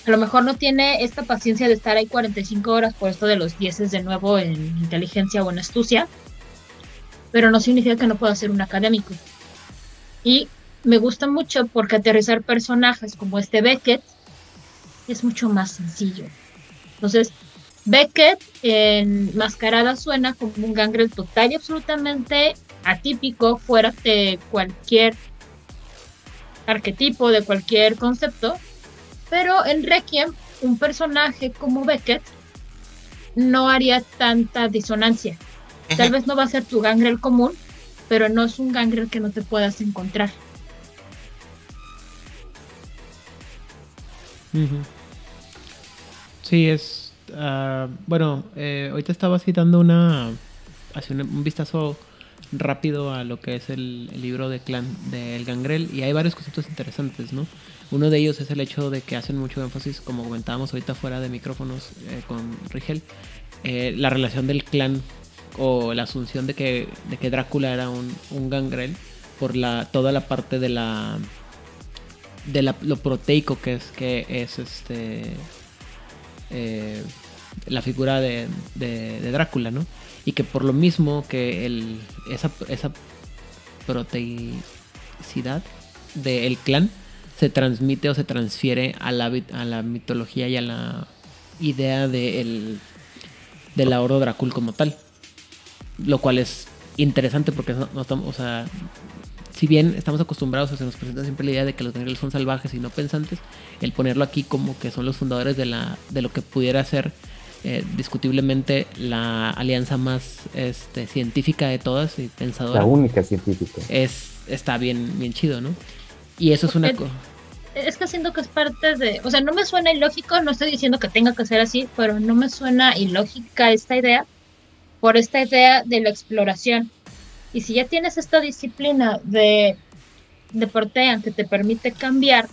A lo mejor no tiene esta paciencia de estar ahí 45 horas por esto de los 10 de nuevo en inteligencia o en astucia, pero no significa que no pueda ser un académico. Y me gusta mucho porque aterrizar personajes como este Beckett es mucho más sencillo. Entonces, Beckett en Mascarada suena como un gangrel total y absolutamente atípico, fuera de cualquier arquetipo, de cualquier concepto. Pero en Requiem, un personaje como Beckett no haría tanta disonancia. Tal vez no va a ser tu gangrel común, pero no es un gangrel que no te puedas encontrar. Sí, es. Ah, bueno, eh, ahorita estaba citando una. Hace un, vistazo rápido a lo que es el, libro de clan del Gangrel y hay varios conceptos interesantes, ¿no? Uno de ellos es el hecho de que hacen mucho énfasis, como comentábamos ahorita fuera de micrófonos eh, con Rigel, eh, la relación del clan o la asunción de que, de que Drácula era un, un gangrel por la, toda la parte de la de lo proteico que es que es este eh, la figura de, Drácula, ¿no? Y que por lo mismo que esa, esa proteicidad del clan se transmite o se transfiere a la, mitología y a la idea de, el, de la Oro Drácula como tal. Lo cual es interesante porque no, estamos, o sea, si bien estamos acostumbrados, o se nos presenta siempre la idea de que los negros son salvajes y no pensantes, el ponerlo aquí como que son los fundadores de, la, de lo que pudiera ser eh, discutiblemente la alianza más este, científica de todas y pensadora. La única científica. Es, está bien, bien chido, ¿no? Y eso es una cosa. Es que siento que es parte de. O sea, no me suena ilógico, no estoy diciendo que tenga que ser así, pero no me suena ilógica esta idea por esta idea de la exploración y si ya tienes esta disciplina de, de Portean que te permite cambiar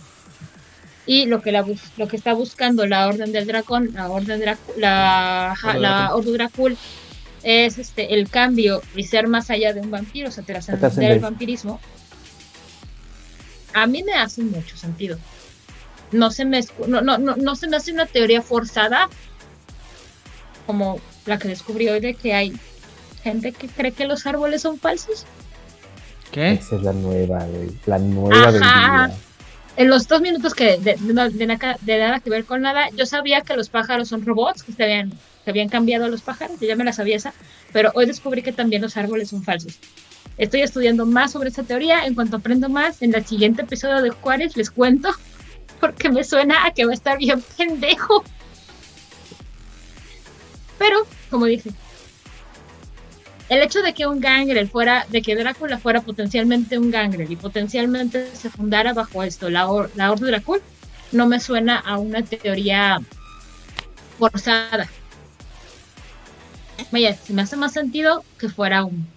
y lo que, la, lo que está buscando la Orden del Dragón, la Orden la, la Orden Dracul, es este, el cambio y ser más allá de un vampiro, o sea, trascender el vampirismo, a mí me hace mucho sentido. No se me, no, no, no, no se me hace una teoría forzada como la que descubrí hoy de que hay gente que cree que los árboles son falsos. ¿Qué? Esa es la nueva, La nueva del día. En los dos minutos que de, nada que ver con nada, yo sabía que los pájaros son robots, que, se habían, que habían cambiado los pájaros, yo ya me la sabía esa, pero hoy descubrí que también los árboles son falsos. Estoy estudiando más sobre esa teoría. En cuanto aprendo más, en el siguiente episodio de Juárez les cuento, porque me suena a que va a estar bien pendejo. Pero, como dije, el hecho de que un gangrel fuera, de que Drácula fuera potencialmente un gangrel y potencialmente se fundara bajo esto, la, la Orden Drácula, no me suena a una teoría forzada. Vaya, se me hace más sentido que fuera un,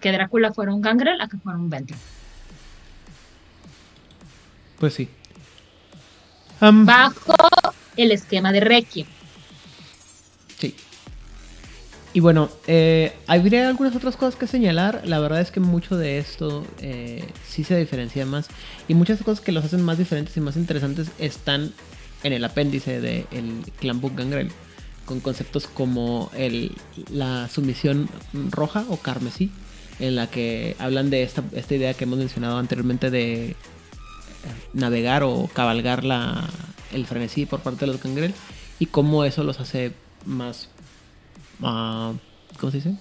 que Drácula fuera un gangrel a que fuera un Bentley. Pues sí. bajo el esquema de Requiem. Y bueno, eh, habría algunas otras cosas que señalar. La verdad es que mucho de esto eh, sí se diferencia más. Y muchas cosas que los hacen más diferentes y más interesantes están en el apéndice del Clan Book Gangrel. Con conceptos como el, la sumisión roja o carmesí. En la que hablan de esta, esta idea que hemos mencionado anteriormente de eh, navegar o cabalgar la, el frenesí por parte de los Gangrel. Y cómo eso los hace más ¿cómo se dice?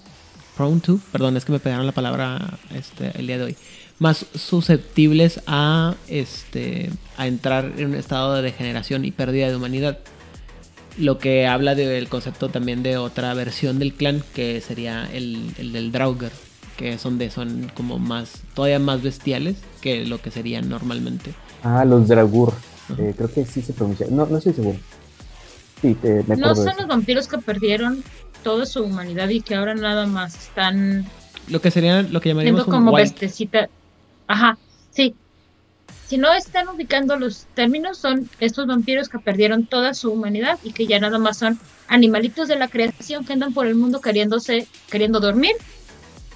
prone to, perdón, es que me pegaron la palabra este, el día de hoy, más susceptibles a, este, a entrar en un estado de degeneración y pérdida de humanidad. Lo que habla del concepto también de otra versión del clan, que sería el, el del Draugr, que es donde son como más, todavía más bestiales que lo que serían normalmente. Ah, los Dragur. Eh, creo que sí se pronuncia. No, no estoy seguro. Sí, te, me No acuerdo de son eso. los vampiros que perdieron toda su humanidad y que ahora nada más están Lo que sería lo que llamaríamos un como bestecita. Ajá, sí. Si no están ubicando los términos, son estos vampiros que perdieron toda su humanidad y que ya nada más son animalitos de la creación que andan por el mundo queriéndose, queriendo dormir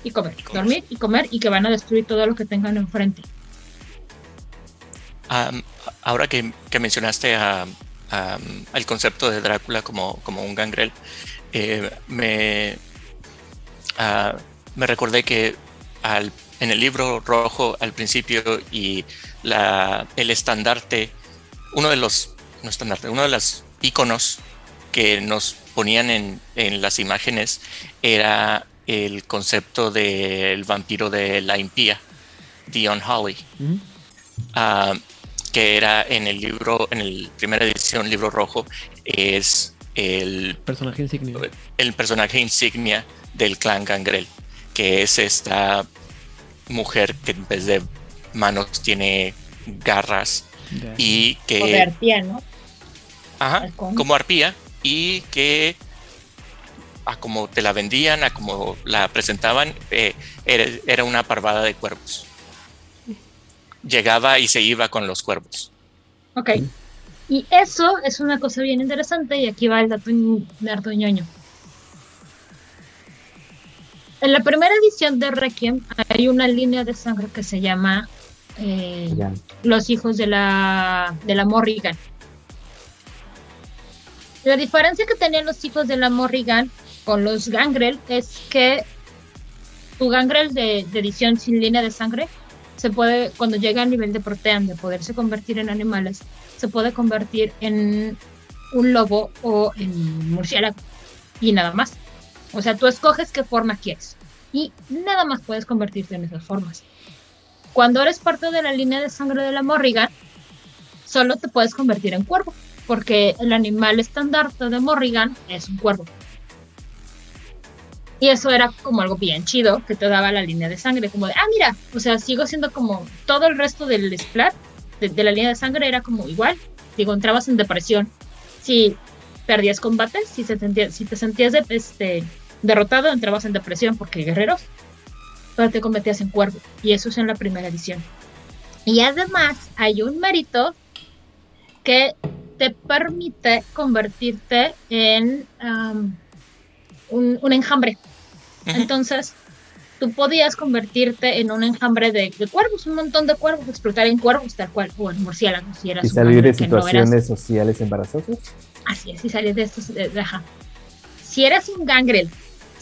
y comer, Y comer. dormir y comer y que van a destruir todo lo que tengan enfrente. Am, ahora que, que mencionaste a- am, al concepto de Drácula como, como un gangrel, eh, me, ah, me recordé que al, en el libro rojo al principio y la, el estandarte, uno de los, no estandarte, uno de los iconos que nos ponían en, en las imágenes era el concepto del vampiro de la impía, Dion Holly ah, que era en el libro, en el primera edición, libro rojo, es el, Personaje insignia. el personaje insignia del clan Gangrel, que es esta mujer que en vez de manos tiene garras y de que arpía, ¿no? ajá, como arpía y que a como te la vendían, a como la presentaban, eh, era, era una parvada de cuervos. Llegaba y se iba con los cuervos. Ok. Y eso es una cosa bien interesante y aquí va el dato ñoño. En la primera edición de Requiem hay una línea de sangre que se llama eh. Los hijos de la, de la Morrigan. La diferencia que tenían los hijos de la Morrigan con los Gangrel es que tu Gangrel de, de edición sin línea de sangre se puede, cuando llega al nivel de protean de poderse convertir en animales, se puede convertir en un lobo o en murciélago y nada más. O sea, tú escoges qué forma quieres y nada más puedes convertirte en esas formas. Cuando eres parte de la línea de sangre de la Morrigan, solo te puedes convertir en cuervo, porque el animal estandarte de Morrigan es un cuervo. Y eso era como algo bien chido que te daba la línea de sangre, como de, ah, mira, o sea, sigo siendo como todo el resto del splat de, la línea de sangre era como igual. Digo, entrabas en depresión. Si perdías combates, si, se sentía- si te sentías de- este, derrotado, entrabas en depresión porque guerreros, pero te convertías en cuervo. Y eso es en la primera edición. Y además hay un mérito que te permite convertirte en un, un enjambre. Entonces, tú podías convertirte en un enjambre de, de cuervos, un montón de cuervos, explotar en cuervos tal cual, o en murciélagos, si eras Y un salir de no eras- situaciones sociales embarazosas. Así es, si sales de estos. de- de- ajá. Si eras un gangrel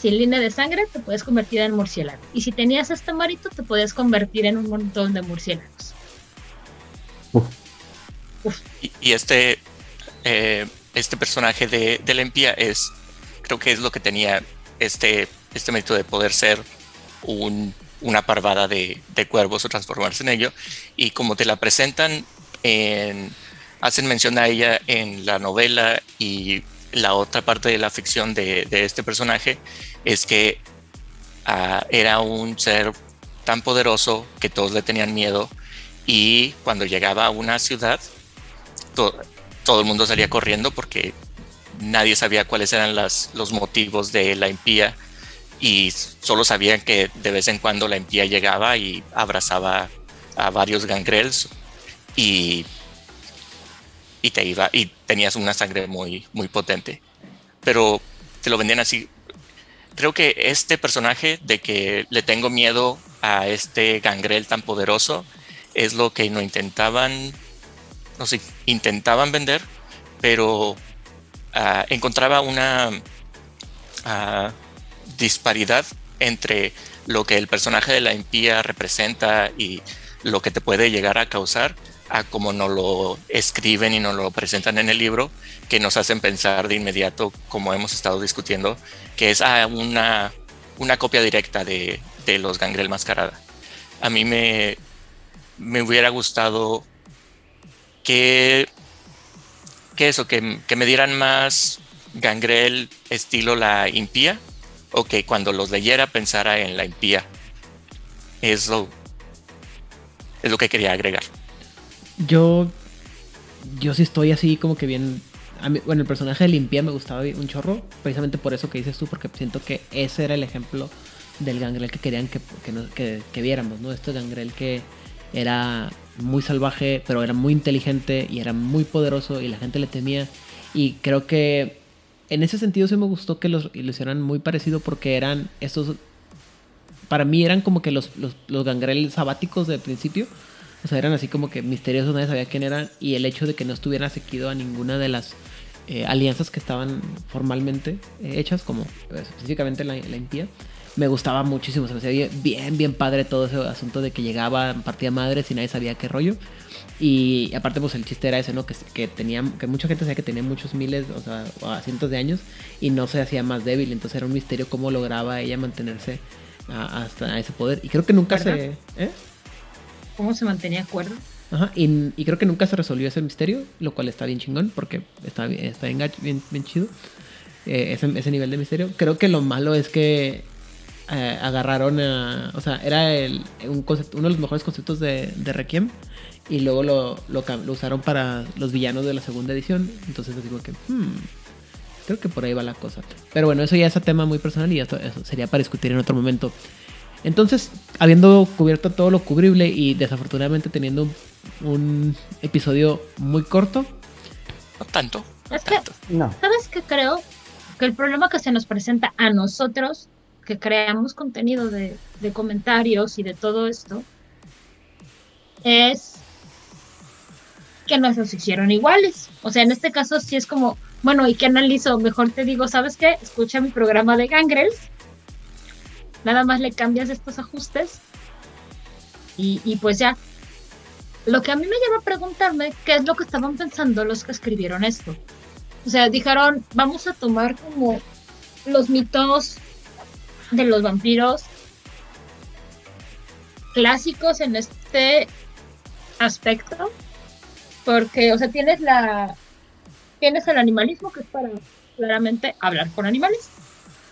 sin línea de sangre, te puedes convertir en murciélago. Y si tenías este marito, te puedes convertir en un montón de murciélagos. Y, y este, eh, este personaje de, de la impía es, creo que es lo que tenía este, este mérito de poder ser un- una parvada de, cuervos o transformarse en ello. Y como te la presentan, en, hacen mención a ella en la novela y la otra parte de la ficción de, este personaje es que ah, era un ser tan poderoso que todos le tenían miedo y cuando llegaba a una ciudad to- todo el mundo salía corriendo porque nadie sabía cuáles eran los motivos de la impía y solo sabían que de vez en cuando la impía llegaba y abrazaba a varios gangrels y, y te iba y tenías una sangre muy muy potente. Pero te lo vendían así. Creo que este personaje de que le tengo miedo a este gangrel tan poderoso es lo que no intentaban no sé, intentaban vender, pero ah, encontraba una ah, disparidad entre lo que el personaje de la impía representa y lo que te puede llegar a causar a como no lo escriben y no lo presentan en el libro, que nos hacen pensar de inmediato, como hemos estado discutiendo, que es ah, una, una copia directa de, de los Gangrel Mascarada. A mí me, me hubiera gustado que, que eso, que, que me dieran más Gangrel estilo la impía o que cuando los leyera pensara en la impía. Eso es lo que quería agregar. Yo. Yo sí estoy así como que bien. a mí- bueno, el personaje de Limpia me gustaba un chorro. Precisamente por eso que dices tú, porque siento que ese era el ejemplo del gangrel que querían que, que, no- que- que viéramos, ¿no? Este gangrel que era muy salvaje, pero era muy inteligente y era muy poderoso y la gente le temía. Y creo que en ese sentido sí me gustó que los, lo hicieran muy parecido porque eran estos para mí eran como que los, los, los gangrel sabáticos del principio. O sea, eran así como que misteriosos, nadie sabía quién eran. Y el hecho de que no estuviera seguido a ninguna de las eh, alianzas que estaban formalmente eh, hechas, como pues, específicamente la, la impía, me gustaba muchísimo. Se me hacía bien, bien, padre todo ese asunto de que llegaba partida madres y nadie sabía qué rollo. Y aparte, pues el chiste era ese, ¿no? Que, que tenía, que mucha gente sabía que tenía muchos miles, o sea, o a cientos de años y no se hacía más débil. Entonces era un misterio cómo lograba ella mantenerse a- hasta ese poder. Y creo que nunca se. ¿eh? ¿Cómo se mantenía cuerdo? Ajá, y, y creo que nunca se resolvió ese misterio, lo cual está bien chingón porque está, bien- está bien, bien, bien chido. eh, ese, ese nivel de misterio. Creo que lo malo es que eh, agarraron a. O sea, era el, un concepto- uno de los mejores conceptos de, de Requiem y luego lo, lo, usaron para los villanos de la segunda edición. Entonces les digo que. hmm, creo que por ahí va la cosa. Pero bueno, eso ya es un tema muy personal y esto, eso sería para discutir en otro momento. Entonces, habiendo cubierto todo lo cubrible y desafortunadamente teniendo un, un episodio muy corto, No tanto. no Es que- tanto. No, ¿Sabes qué creo? Que el problema que se nos presenta a nosotros, que creamos contenido de, de comentarios y de todo esto, es que nos los hicieron iguales. O sea, en este caso sí es como, bueno, ¿y qué analizo? Mejor te digo, ¿sabes qué? Escucha mi programa de Gangrels. Nada más le cambias estos ajustes. Y, y pues ya. Lo que a mí me lleva a preguntarme qué es lo que estaban pensando los que escribieron esto. O sea, dijeron, vamos a tomar como los mitos de los vampiros clásicos en este aspecto. Porque, o sea, tienes la. Tienes el animalismo, que es para claramente hablar con animales,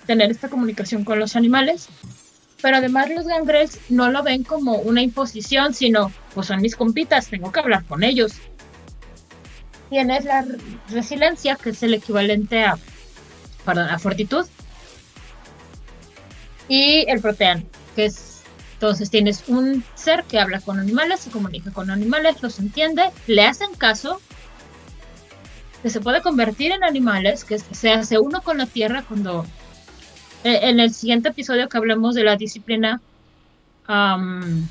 tener esta comunicación con los animales. Pero además los gangrels no lo ven como una imposición, sino, pues son mis compitas, tengo que hablar con ellos. Tienes la re- resiliencia, que es el equivalente a, perdón, a fortitud. Y el protean, que es, entonces tienes un ser que habla con animales, se comunica con animales, los entiende, le hacen caso, que se puede convertir en animales, que se hace uno con la tierra cuando eh, en el siguiente episodio que hablemos de la disciplina, am,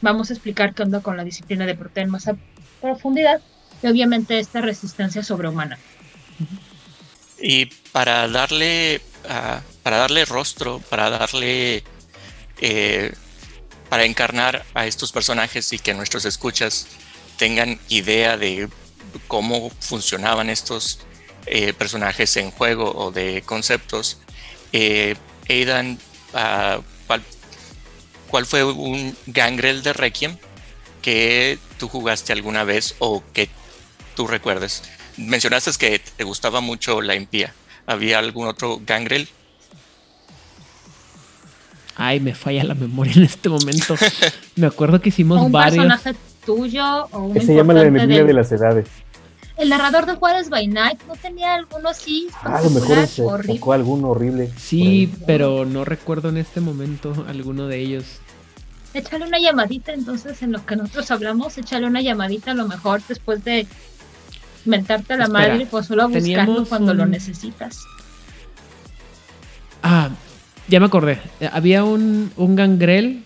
vamos a explicar qué onda con la disciplina de Protean más a profundidad y obviamente esta resistencia sobrehumana. Y para darle, ah, para darle rostro, para darle, eh, para encarnar a estos personajes y que nuestros escuchas tengan idea de cómo funcionaban estos eh, personajes en juego o de conceptos, eh, Aidan, ah, ¿cuál, ¿cuál fue un gangrel de Requiem que tú jugaste alguna vez o que tú recuerdes? Mencionaste que te gustaba mucho la impía. ¿Había algún otro gangrel? Ay, me falla la memoria en este momento. Me acuerdo que hicimos un varios. personaje tuyo o un se llama la del- de las edades. El narrador de Juárez by Night no tenía alguno así. Ah, a lo mejor se horrible? tocó alguno horrible. Sí, pero no recuerdo en este momento alguno de ellos. Échale una llamadita entonces en lo que nosotros hablamos, échale una llamadita a lo mejor después de mentarte a la Espera, madre, pues solo buscarlo cuando lo necesitas. Ah, ya me acordé. Eh, Había un, un gangrel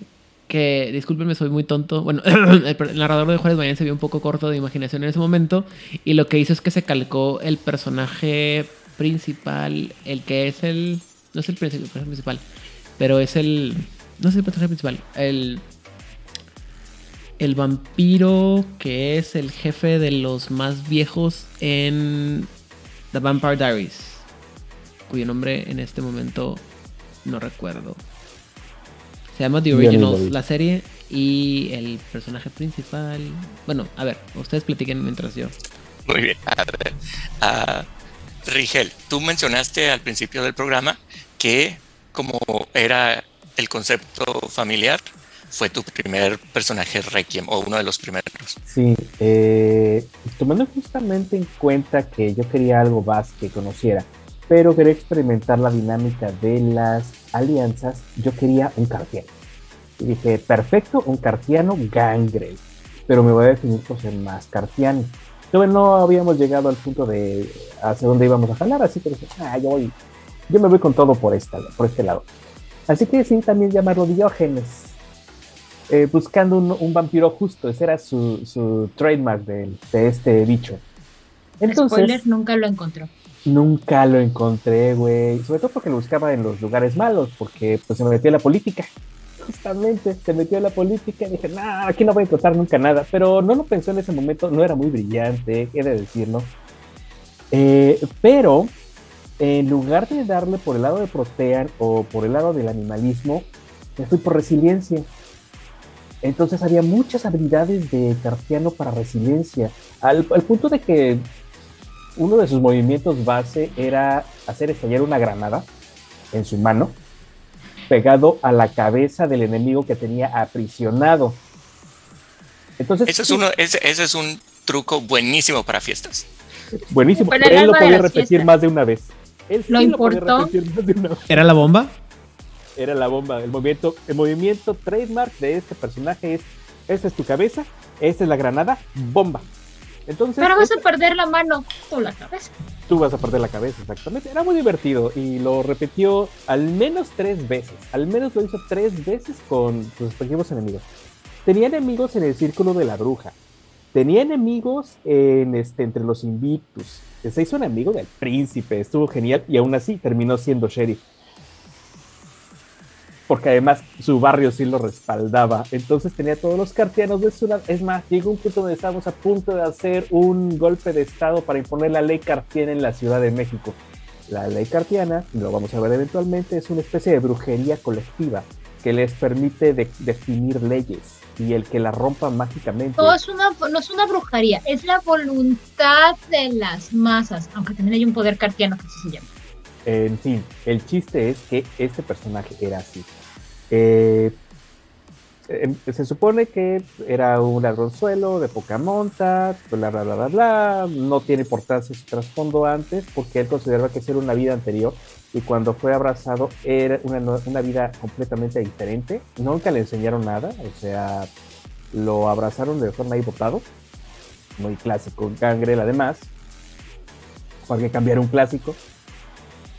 que, discúlpenme, soy muy tonto. Bueno, el, narrador de Juárez Mañana se vio un poco corto de imaginación en ese momento. Y lo que hizo es que se calcó el personaje principal, el que es el. No es el personaje principal, pero es el. No es el personaje principal. El. El vampiro que es el jefe de los más viejos en The Vampire Diaries. Cuyo nombre en este momento no recuerdo. Se llama The Originals, la serie, y el personaje principal. Bueno, a ver, ustedes platiquen mientras yo. Muy bien. A ver, Rigel, tú mencionaste al principio del programa que como era el concepto familiar, fue tu primer personaje Requiem o uno de los primeros. Sí, eh, tomando justamente en cuenta que yo quería algo más que conociera, pero quería experimentar la dinámica de las alianzas, yo quería un cartiano. Y dije, perfecto, un cartiano gangrel, pero me voy a definir por ser más cartiano. Todavía no habíamos llegado al punto de hacia dónde íbamos a jalar, así que dije, ah, yo, voy, yo me voy con todo por, esta, por este lado. Así que decidí también llamarlo Diógenes eh, buscando un, un vampiro justo. Ese era su, su trademark de, de este bicho. Entonces, Spoiler, nunca lo encontró. Nunca lo encontré, güey. Sobre todo porque lo buscaba en los lugares malos, porque pues se me metió en la política. Justamente, se metió en la política y dije, nah, aquí no voy a encontrar nunca nada. Pero no lo pensó en ese momento, no era muy brillante, he de decirlo. Eh, pero en lugar de darle por el lado de Protean o por el lado del animalismo, me fui por resiliencia. Entonces había muchas habilidades de Cartiano para resiliencia, al, al punto de que uno de sus movimientos base era hacer estallar una granada en su mano, pegado a la cabeza del enemigo que tenía aprisionado. Entonces, Ese es, uno, ese, ese es un truco buenísimo para fiestas. buenísimo, pero él lo podía repetir fiestas. más de una vez. Él sí ¿Lo podía importó? repetir más de una vez. ¿Era la bomba? Era la bomba. El movimiento, el movimiento trademark de este personaje es: esta es tu cabeza, esta es la granada, bomba. Entonces, Pero vas este- a perder la mano o la cabeza. tú vas a perder la cabeza, exactamente. Era muy divertido y lo repitió al menos tres veces. Al menos lo hizo tres veces con sus respectivos enemigos. Tenía enemigos en el círculo de la bruja. Tenía enemigos en este, entre los invictus. Se hizo un amigo del príncipe, estuvo genial y aún así terminó siendo sheriff. Porque además su barrio sí lo respaldaba. Entonces tenía todos los cartianos de su lado. Es más, llegó un punto donde estábamos a punto de hacer un golpe de estado para imponer la ley cartiana en la Ciudad de México. La ley cartiana, lo vamos a ver eventualmente, es una especie de brujería colectiva que les permite de- definir leyes y el que la rompa mágicamente. No es, una, no es una brujería, es la voluntad de las masas, aunque también hay un poder cartiano que así se llama. En fin, el chiste es que este personaje era así. Eh, em, se supone que era un ladronzuelo de poca monta, bla, bla, bla, bla, bla. No tiene importancia su trasfondo antes porque él consideraba que era una vida anterior y cuando fue abrazado era una, vida completamente diferente. Nunca le enseñaron nada, o sea, lo abrazaron de forma ahí botado. Muy clásico, Gangrel además. Para cambiar un clásico.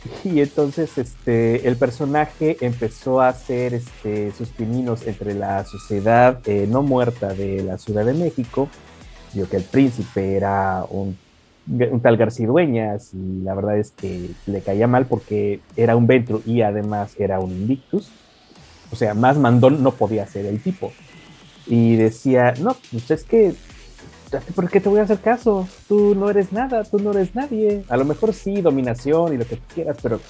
Y entonces este, el personaje empezó a hacer este, sus pininos entre la sociedad eh, no muerta de la Ciudad de México. Vio que el príncipe era un, un tal García Dueñas y la verdad es que le caía mal porque era un Ventru y además era un Invictus. O sea, más mandón no podía ser el tipo. Y decía, no, pues es que ¿por qué te voy a hacer caso? Tú no eres nada, tú no eres nadie. A lo mejor sí, dominación y lo que tú quieras, pero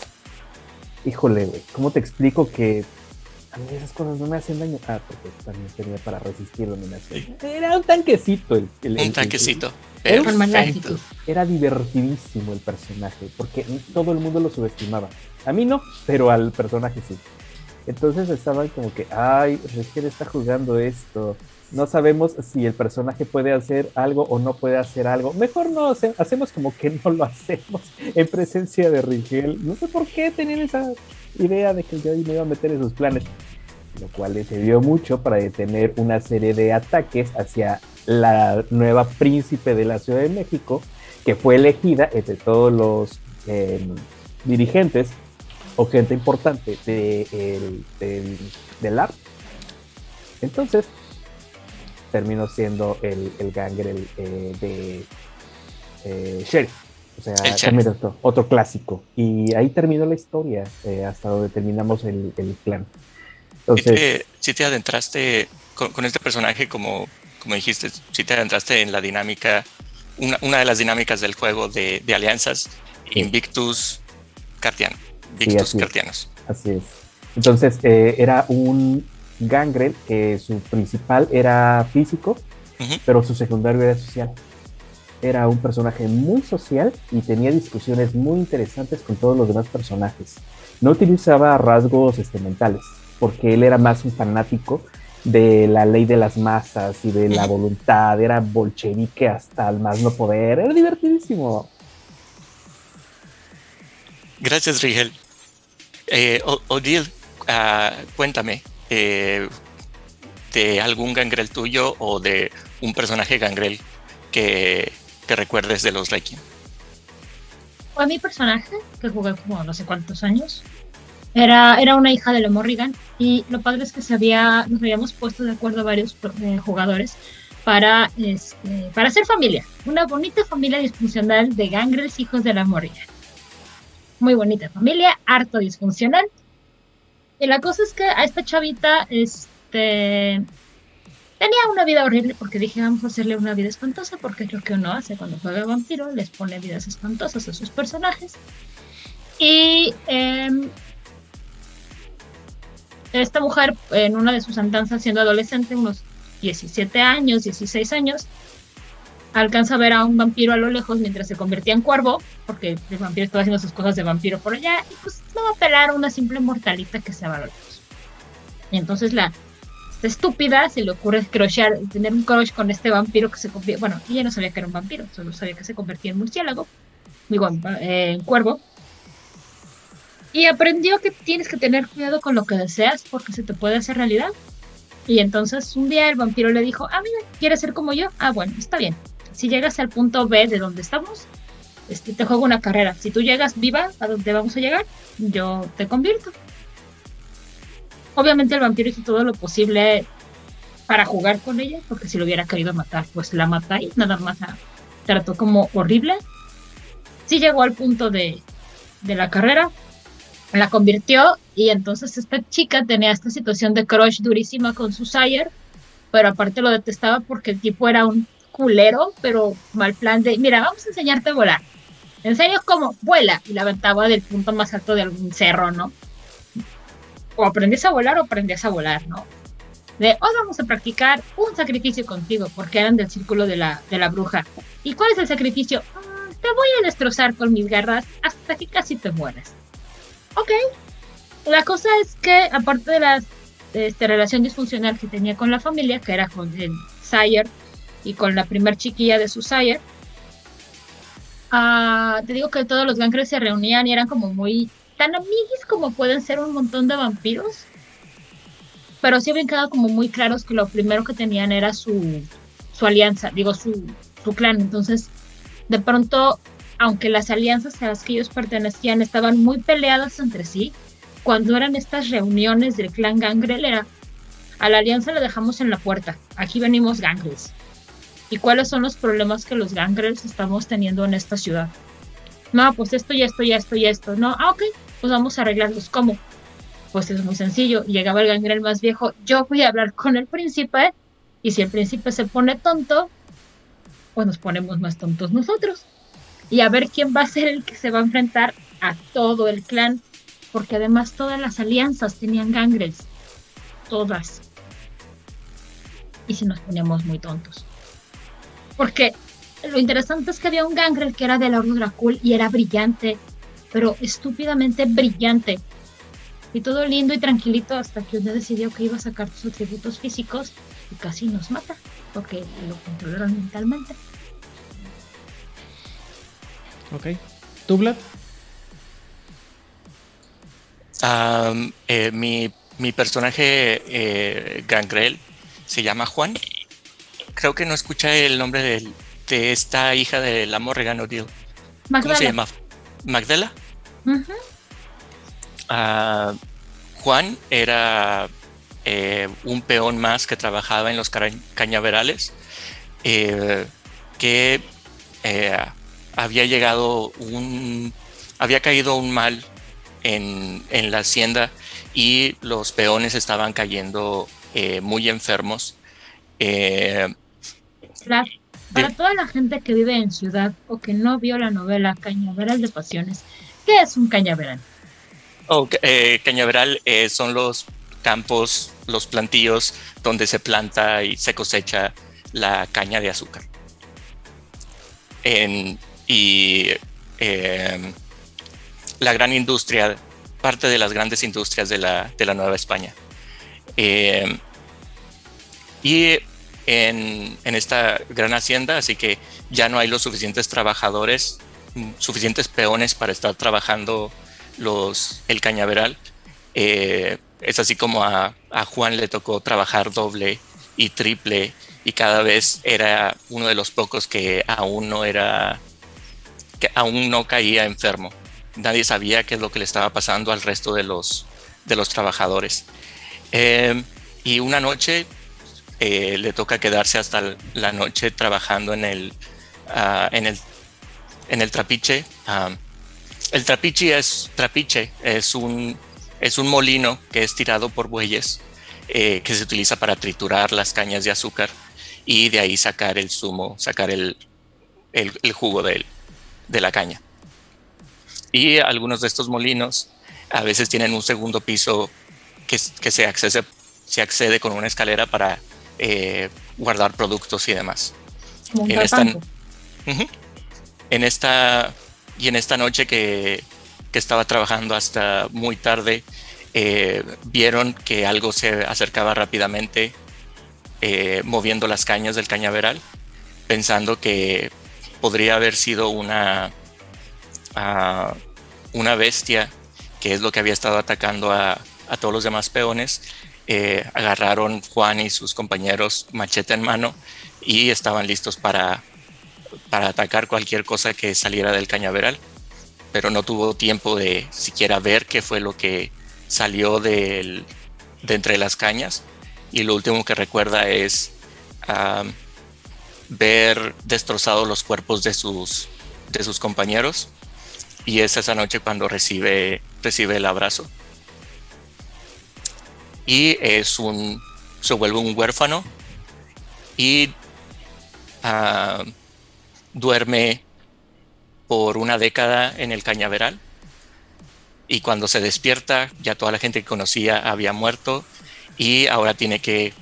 híjole, güey, ¿cómo te explico que a mí esas cosas no me hacen daño? Ah, porque también tenía para resistir dominación. Era un tanquecito. El, el- el- Un tanquecito. Era un era divertidísimo el personaje, porque todo el mundo lo subestimaba. A mí no, pero al personaje sí. Entonces estaban como que, ay, Rigel está jugando esto. No sabemos si el personaje puede hacer algo o no puede hacer algo. Mejor no hace- hacemos como que no lo hacemos en presencia de Rigel. No sé por qué tenían esa idea de que yo me iba a meter en sus planes. Lo cual le sirvió mucho para detener una serie de ataques hacia la nueva príncipe de la Ciudad de México, que fue elegida entre todos los eh, dirigentes o gente importante de, el- del arte. Entonces, terminó siendo el, el gangrel eh, de eh, Sheriff. O sea, Sheriff. otro, otro clásico. Y ahí terminó la historia, eh, hasta donde terminamos el, el plan. Si Entonces, te, sí te adentraste con, con este personaje, como, como dijiste, si te adentraste en la dinámica, una, una de las dinámicas del juego de, de alianzas, Sí. Invictus Cartiano. Sí, Invictus así es. Cartianos. así es. Entonces eh, era un gangrel que su principal era físico, pero su secundario era social. Era un personaje muy social y tenía discusiones muy interesantes con todos los demás personajes. No utilizaba rasgos este, mentales, porque él era más un fanático de la ley de las masas y de la voluntad. Era bolchevique hasta el más no poder. Era divertidísimo. Gracias, Rigel. Eh, O- Odile, ah, cuéntame eh, de algún gangrel tuyo o de un personaje gangrel que, que recuerdes de los Requiem. Fue mi personaje, que jugué como no sé cuántos años. Era, era una hija de la Morrigan y lo padre es que se había, nos habíamos puesto de acuerdo varios eh, jugadores para, este, para hacer familia. Una bonita familia disfuncional de gangrels hijos de la Morrigan. Muy bonita familia, harto disfuncional. Y la cosa es que a esta chavita, este, tenía una vida horrible porque dije vamos a hacerle una vida espantosa porque es lo que uno hace cuando juega vampiro, les pone vidas espantosas a sus personajes. Y em, esta mujer en una de sus andanzas siendo adolescente, unos 17 años, 16 años, alcanza a ver a un vampiro a lo lejos mientras se convertía en cuervo, porque el vampiro estaba haciendo sus cosas de vampiro por allá, y pues no va a pelar a una simple mortalita que se va a lo lejos. Y entonces la estúpida se le ocurre crochear, tener un crush con este vampiro que se convierte, bueno, ella no sabía que era un vampiro, solo sabía que se convertía en murciélago, digo, eh, en cuervo. Y aprendió que tienes que tener cuidado con lo que deseas porque se te puede hacer realidad. Y entonces un día el vampiro le dijo, ah, mira, ¿quieres ser como yo? Ah, bueno, está bien. Si llegas al punto B de donde estamos, este, te juego una carrera. Si tú llegas viva a donde vamos a llegar, yo te convierto. Obviamente el vampiro hizo todo lo posible para jugar con ella, porque si lo hubiera querido matar, pues la mata y nada más la trató como horrible. Sí llegó al punto de, la carrera, la convirtió y entonces esta chica tenía esta situación de crush durísima con su Sire, pero aparte lo detestaba porque el tipo era un culero, pero mal plan de, mira, vamos a enseñarte a volar. En serio, como vuela y la aventaba del punto más alto de algún cerro, ¿no? O aprendías a volar o aprendías a volar, ¿no? De hoy vamos a practicar un sacrificio contigo, porque eran del círculo de la, de la bruja. ¿Y cuál es el sacrificio? "Ah, te voy a destrozar con mis garras hasta que casi te mueras. Ok. La cosa es que, aparte de la este, relación disfuncional que tenía con la familia, que era con el y con la primer chiquilla de su Sire, ah, te digo que todos los gangres se reunían y eran como muy tan amiguis como pueden ser un montón de vampiros. Pero sí habían quedado como muy claros que lo primero que tenían era su, su alianza, digo, su, su clan. Entonces, de pronto, aunque las alianzas a las que ellos pertenecían estaban muy peleadas entre sí, cuando eran estas reuniones del clan Gangrel era, a la alianza la dejamos en la puerta, aquí venimos Gangrels. ¿Y cuáles son los problemas que los Gangrels estamos teniendo en esta ciudad? No, pues esto y esto y esto y esto. No, ah, ok, pues vamos a arreglarlos. ¿Cómo? Pues es muy sencillo. Llegaba el gangrel más viejo, yo voy a hablar con el príncipe y si el príncipe se pone tonto, pues nos ponemos más tontos nosotros. Y a ver quién va a ser el que se va a enfrentar a todo el clan, porque además todas las alianzas tenían gangrels, todas. Y si nos poníamos muy tontos. Porque lo interesante es que había un gangrel que era de la Orden Dracul y era brillante, pero estúpidamente brillante. Y todo lindo y tranquilito hasta que usted decidió que iba a sacar sus atributos físicos y casi nos mata, porque lo controlaron mentalmente. Ok. ¿Tú, Vlad? Am, eh, mi, mi personaje eh, Gangrel se llama Juan. Creo que no escucha el nombre del- de esta hija de la Morrigan O'Deal. ¿Cómo se llama? ¿Magdala? Ah, Juan era eh, un peón más que trabajaba en los cañaverales, eh, que eh, había llegado un, había caído un mal en, en la hacienda y los peones estaban cayendo eh, muy enfermos. Para toda la gente que vive en ciudad o que no vio la novela Cañaveral de Pasiones, ¿qué es un cañaveral? Oh, eh, cañaveral eh, son los campos, los plantíos donde se planta y se cosecha la caña de azúcar. y em, la gran industria, parte de las grandes industrias de la, Nueva España. Em, y en, esta gran hacienda, así que ya no hay los suficientes trabajadores, suficientes peones para estar trabajando los, el cañaveral. Eh, es así como a, Juan le tocó trabajar doble y triple y cada vez era uno de los pocos que aún no era, que aún no caía enfermo. Nadie sabía qué es lo que le estaba pasando al resto de los, de los trabajadores. Eh, y una noche eh, le toca quedarse hasta la noche trabajando en el, ah, en el, en el trapiche. Ah, el trapiche es, trapiche es, un, es un molino que es tirado por bueyes eh, que se utiliza para triturar las cañas de azúcar y de ahí sacar el zumo, sacar el, el, jugo de, de la caña. Y algunos de estos molinos a veces tienen un segundo piso que, que se, accede, se accede con una escalera para eh, guardar productos y demás. En esta, en esta, y en esta noche que, que estaba trabajando hasta muy tarde, eh, vieron que algo se acercaba rápidamente, eh, moviendo las cañas del cañaveral, pensando que podría haber sido una, ah, una bestia, que es lo que había estado atacando a, a todos los demás peones, eh, agarraron Juan y sus compañeros machete en mano y estaban listos para, para atacar cualquier cosa que saliera del cañaveral, pero no tuvo tiempo de siquiera ver qué fue lo que salió de entre las cañas. Y lo último que recuerda es ver destrozados los cuerpos de sus, de sus compañeros. Y es esa noche cuando recibe, recibe el abrazo y es un, se vuelve un huérfano y ah, duerme por una década en el cañaveral y cuando se despierta ya toda la gente que conocía había muerto y ahora tiene que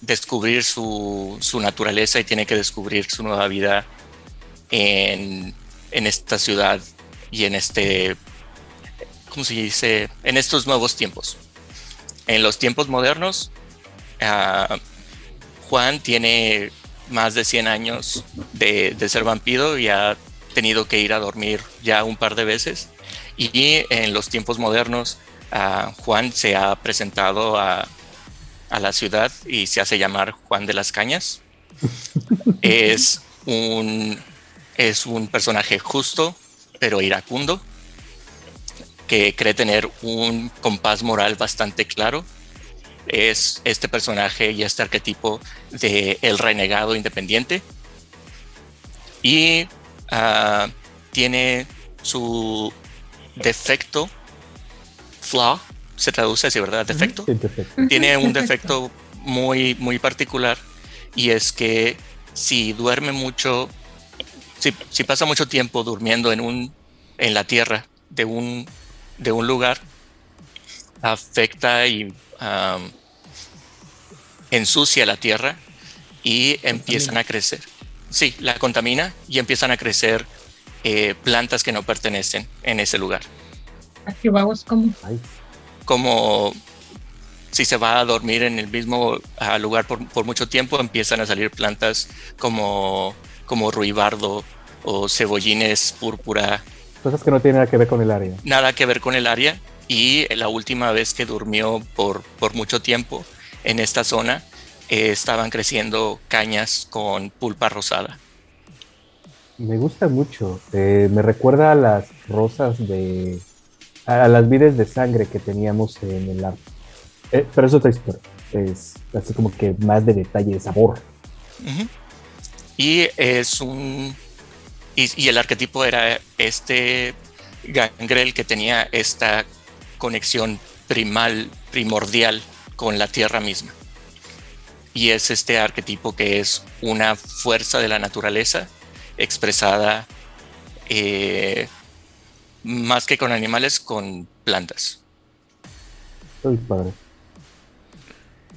descubrir su, su naturaleza y tiene que descubrir su nueva vida en, en esta ciudad y en este, ¿cómo se dice? En estos nuevos tiempos. En los tiempos modernos, ah, Juan tiene más de 100 años de, ser vampiro y ha tenido que ir a dormir ya un par de veces. Y en los tiempos modernos, ah, Juan se ha presentado a, la ciudad y se hace llamar Juan de las Cañas. es, un, es un personaje justo, pero iracundo que cree tener un compás moral bastante claro. Es este personaje y este arquetipo de el renegado independiente. Y ah, tiene su defecto, flaw, se traduce así, ¿verdad? Defecto. Tiene un defecto muy, muy particular y es que si duerme mucho, si, si pasa mucho tiempo durmiendo en, un, en la tierra de un de un lugar afecta y ensucia la tierra y empiezan a crecer. Sí, la contamina y empiezan a crecer eh, plantas que no pertenecen en ese lugar. Aquí vamos como... Como si se va a dormir en el mismo lugar por, por, mucho tiempo, empiezan a salir plantas como, como ruibardo o cebollines púrpura Cosas que no tienen nada que ver con el área. Nada que ver con el área. Y la última vez que durmió por, por mucho tiempo en esta zona, eh, estaban creciendo cañas con pulpa rosada. Me gusta mucho. Eh, me recuerda a las rosas de. a las vides de sangre que teníamos en el arte. Eh, pero es otra historia. Es así como que más de detalle, de sabor. Y es un y, el arquetipo era este gangrel que tenía esta conexión primal, primordial con la tierra misma. Y es este arquetipo que es una fuerza de la naturaleza expresada eh, más que con animales, con plantas. Padre.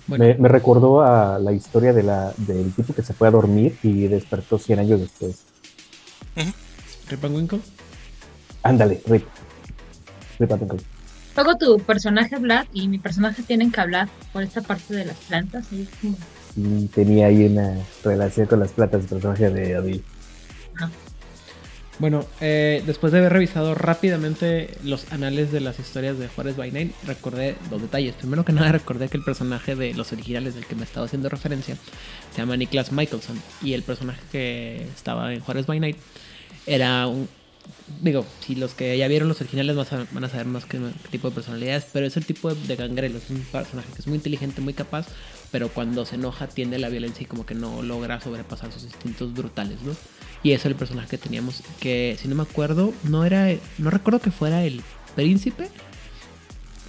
Bueno, Me, me recordó a la historia de la, del tipo que se fue a dormir y despertó 100 años después. Rip and Winkle. Ándale, Rip. Rip and Winkle. Luego tu personaje Vlad y mi personaje tienen que hablar por esta parte de las plantas. Sí, tenía ahí una relación con las plantas, el personaje de Odil. Bueno, eh, después de haber revisado rápidamente los anales de las historias de Juárez by Night, recordé dos detalles. Primero que nada, recordé que el personaje de los originales del que me estaba haciendo referencia se llama Niklas Michelson. Y el personaje que estaba en Juárez by Night era un. Digo, si los que ya vieron los originales van a saber, más qué, tipo de personalidades, pero es el tipo de, de gangrelo. Es un personaje que es muy inteligente, muy capaz, pero cuando se enoja tiende la violencia y como que no logra sobrepasar sus instintos brutales, ¿no? Y ese es el personaje que teníamos, que si no me acuerdo, no era, no recuerdo que fuera el príncipe,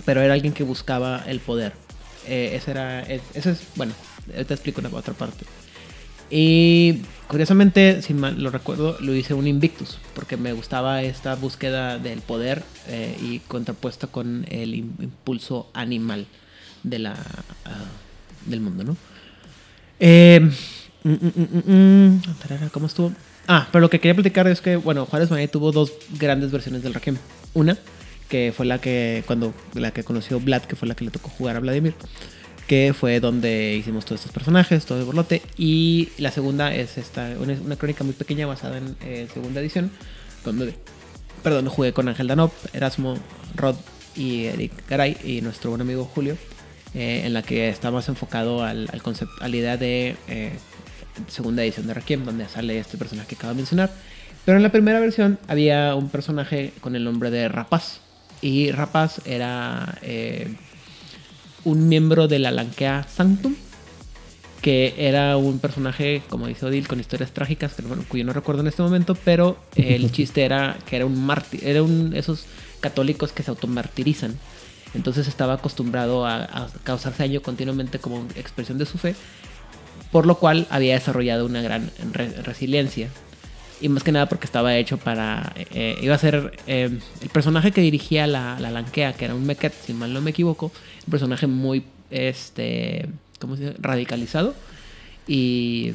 pero era alguien que buscaba el poder. Eh, ese era, es- ese es, bueno, te explico una otra parte. Y curiosamente, si mal lo recuerdo, lo hice un Invictus, porque me gustaba esta búsqueda del poder eh, y contrapuesto con el im- impulso animal de la, ah, del mundo, ¿no? Eh, mm, mm, mm, ¿Cómo estuvo? Ah, pero lo que quería platicar es que, bueno, Juárez Mané tuvo dos grandes versiones del Requiem. Una, que fue la que, cuando, la que conoció Vlad, que fue la que le tocó jugar a Vladimir, que fue donde hicimos todos estos personajes, todo el borlote. Y la segunda es esta, una, una crónica muy pequeña basada en eh, segunda edición, donde, perdón, jugué con Ángel Danop, Erasmo, Rod y Eric Garay y nuestro buen amigo Julio, eh, en la que está más enfocado al, al concepto, a la idea de eh, segunda edición de Requiem, donde sale este personaje que acabo de mencionar. Pero en la primera versión había un personaje con el nombre de Rapaz. Y Rapaz era eh, un miembro de la Lankea Sanctum, que era un personaje, como dice Odil, con historias trágicas, que, bueno, cuyo no recuerdo en este momento, pero el chiste era que era un mártir, era un esos católicos que se automartirizan. Entonces estaba acostumbrado a, a causarse daño continuamente como expresión de su fe, por lo cual había desarrollado una gran re- resiliencia. Y más que nada porque estaba hecho para... eh, iba a ser eh, el personaje que dirigía la, la Lankea, que era un Meket, si mal no me equivoco, un personaje muy, este, ¿cómo se? Radicalizado. Y,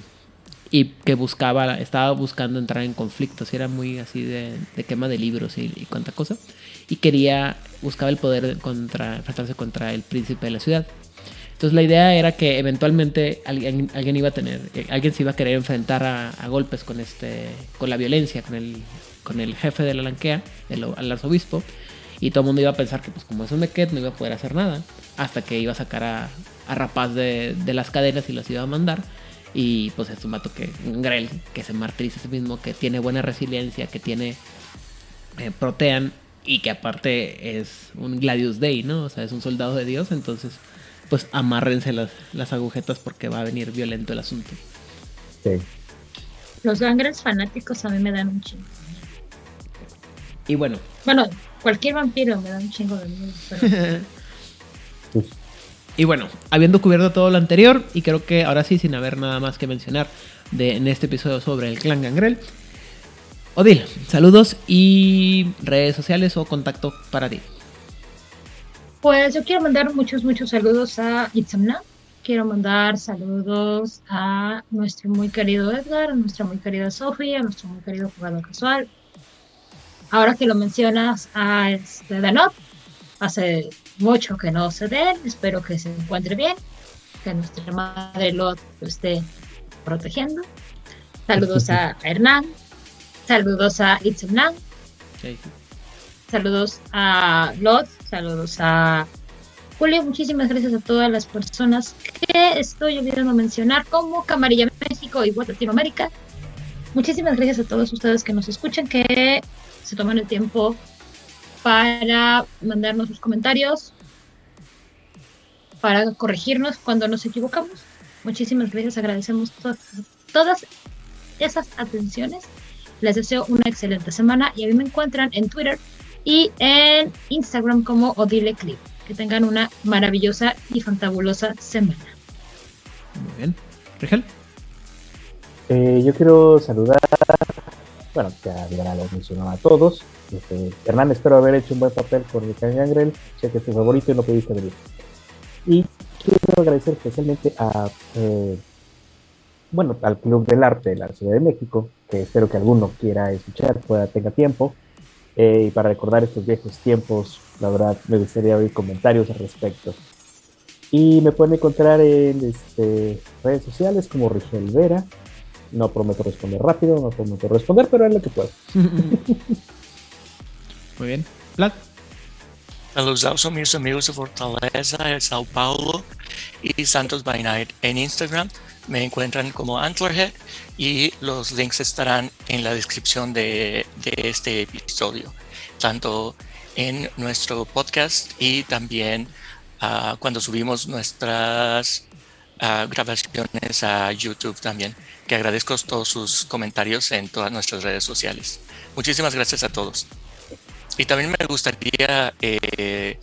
y que buscaba, estaba buscando entrar en conflictos, era muy así de, de quema de libros y, y cuánta cosa. Y quería, buscaba el poder contra, enfrentarse contra el príncipe de la ciudad. Entonces la idea era que eventualmente alguien, alguien iba a tener, eh, alguien se iba a querer enfrentar a, golpes con este, con la violencia, con el, con el jefe de la lanquea, el, arzobispo, y todo el mundo iba a pensar que pues como es un mequet no iba a poder hacer nada, hasta que iba a sacar a, a Rapaz de, de las cadenas y los iba a mandar. Y pues es un vato que, un que se martiriza a sí mismo, que tiene buena resiliencia, que tiene eh, protean y que aparte es un Gladius Day, ¿no? O sea, es un soldado de Dios, entonces pues amárrense las, las agujetas porque va a venir violento el asunto. Sí. Los gangres fanáticos a mí me dan un chingo. Y bueno, Bueno, cualquier vampiro me da un chingo de miedo. Pero y bueno, habiendo cubierto todo lo anterior, y creo que ahora sí, sin haber nada más que mencionar de, en este episodio sobre el clan Gangrel, Odil, saludos y redes sociales o contacto para ti. Pues yo quiero mandar muchos, muchos saludos a Itzamna. Quiero mandar saludos a nuestro muy querido Edgar, a nuestra muy querida Sofía, a nuestro muy querido jugador casual. Ahora que lo mencionas a este Danop, hace mucho que no sé de él, espero que se encuentre bien, que nuestra madre Lot lo esté protegiendo. Saludos a Hernán, saludos a Itzamna, Saludos a Lot, saludos a Julio, muchísimas gracias a todas las personas que estoy olvidando mencionar, como Camarilla México y Web Latinoamérica. Muchísimas gracias a todos ustedes que nos escuchan, que se toman el tiempo para mandarnos sus comentarios, para corregirnos cuando nos equivocamos. Muchísimas gracias, agradecemos to- todas esas atenciones. Les deseo una excelente semana y a mí me encuentran en Twitter y en Instagram como Odile Clip. Que tengan una maravillosa y fantabulosa semana. Muy bien. Rigel. Eh, yo quiero saludar bueno, ya, ya lo mencionaba a todos. Este, Hernán, espero haber hecho un buen papel con el Gangrel. Sé que es tu favorito y no pudiste venir. Y quiero agradecer especialmente a, eh, bueno, al Club del Arte de la Ciudad de México, que espero que alguno quiera escuchar, pueda tenga tiempo. Eh, y para recordar estos viejos tiempos, la verdad me gustaría oír comentarios al respecto. Y me pueden encontrar en este, redes sociales como Rigel Vera. No prometo responder rápido, no prometo responder, pero es lo que puedo. Muy bien. Vlad. Saludos a mis amigos de Fortaleza, de Sao Paulo y Santos by Night en Instagram. Me encuentran como Antlerhead y los links estarán en la descripción de, este episodio, tanto en nuestro podcast y también uh, cuando subimos nuestras uh, grabaciones a YouTube también, que agradezco todos sus comentarios en todas nuestras redes sociales. Muchísimas gracias a todos. Y también me gustaría, eh,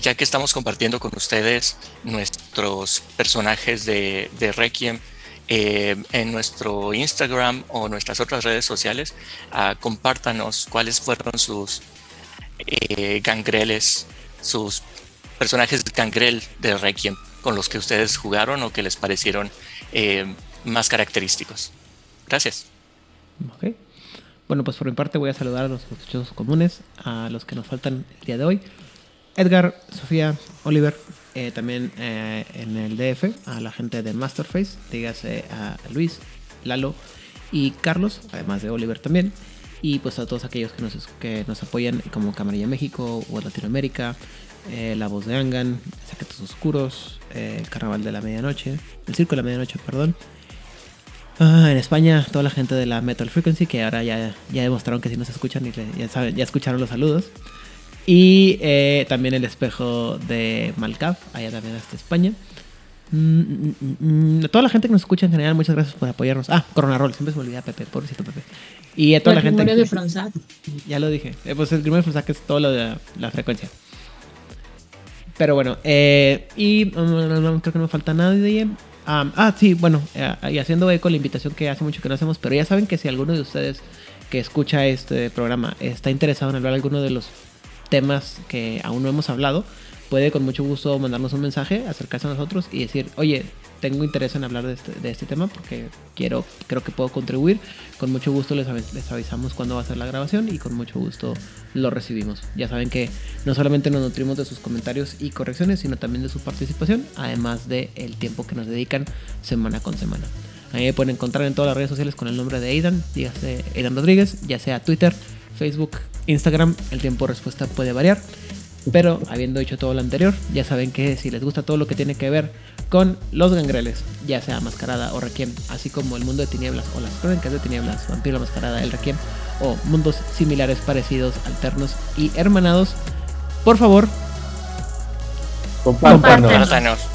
ya que estamos compartiendo con ustedes nuestros personajes de, Requiem eh, en nuestro Instagram o nuestras otras redes sociales, uh, compártanos cuáles fueron sus eh, gangreles, sus personajes gangrel de Requiem con los que ustedes jugaron o que les parecieron eh, más característicos. Gracias. Bueno, pues por mi parte voy a saludar a los sospechosos comunes, a los que nos faltan el día de hoy. Edgar, Sofía, Oliver, eh, también eh, en el DF, a la gente de Masterface, dígase a Luis, Lalo y Carlos, además de Oliver también. Y pues a todos aquellos que nos, que nos apoyan como Camarilla México o Latinoamérica, eh, La Voz de Angan, Secretos Oscuros, eh, El Carnaval de la Medianoche, El Circo de la Medianoche, perdón. Ah, en España, toda la gente de la Metal Frequency, que ahora ya, ya demostraron que sí nos escuchan y ya, ya escucharon los saludos. Y eh, también el espejo de Malcaf, allá también hasta España. Mm, mm, mm, toda la gente que nos escucha en general, muchas gracias por apoyarnos. Ah, Corona Roll, siempre se me olvida Pepe, pobrecito Pepe. Y a toda el la gente. de Fronsac. Ya lo dije. Eh, pues el Grimorio de Fronsac es todo lo de la, la frecuencia. Pero bueno, eh, y um, creo que no me falta nadie. Um, ah, sí, bueno, eh, y haciendo eco la invitación que hace mucho que no hacemos, pero ya saben que si alguno de ustedes que escucha este programa está interesado en hablar alguno de los temas que aún no hemos hablado, puede con mucho gusto mandarnos un mensaje, acercarse a nosotros y decir, oye, tengo interés en hablar de este, de este tema porque quiero, creo que puedo contribuir. Con mucho gusto les, les, avisamos cuándo va a ser la grabación y con mucho gusto lo recibimos. Ya saben que no solamente nos nutrimos de sus comentarios y correcciones, sino también de su participación, además del el tiempo que nos dedican semana con semana. Ahí me pueden encontrar en todas las redes sociales con el nombre de Aidan, dígase Aidan Rodríguez, ya sea Twitter, Facebook, Instagram, el tiempo de respuesta puede variar. Pero habiendo dicho todo lo anterior, ya saben que si les gusta todo lo que tiene que ver con los gangreles, ya sea Mascarada o Requiem, así como el mundo de tinieblas o las crónicas de tinieblas, Vampiro Mascarada, el Requiem, o mundos similares, parecidos, alternos y hermanados, por favor, compártanos.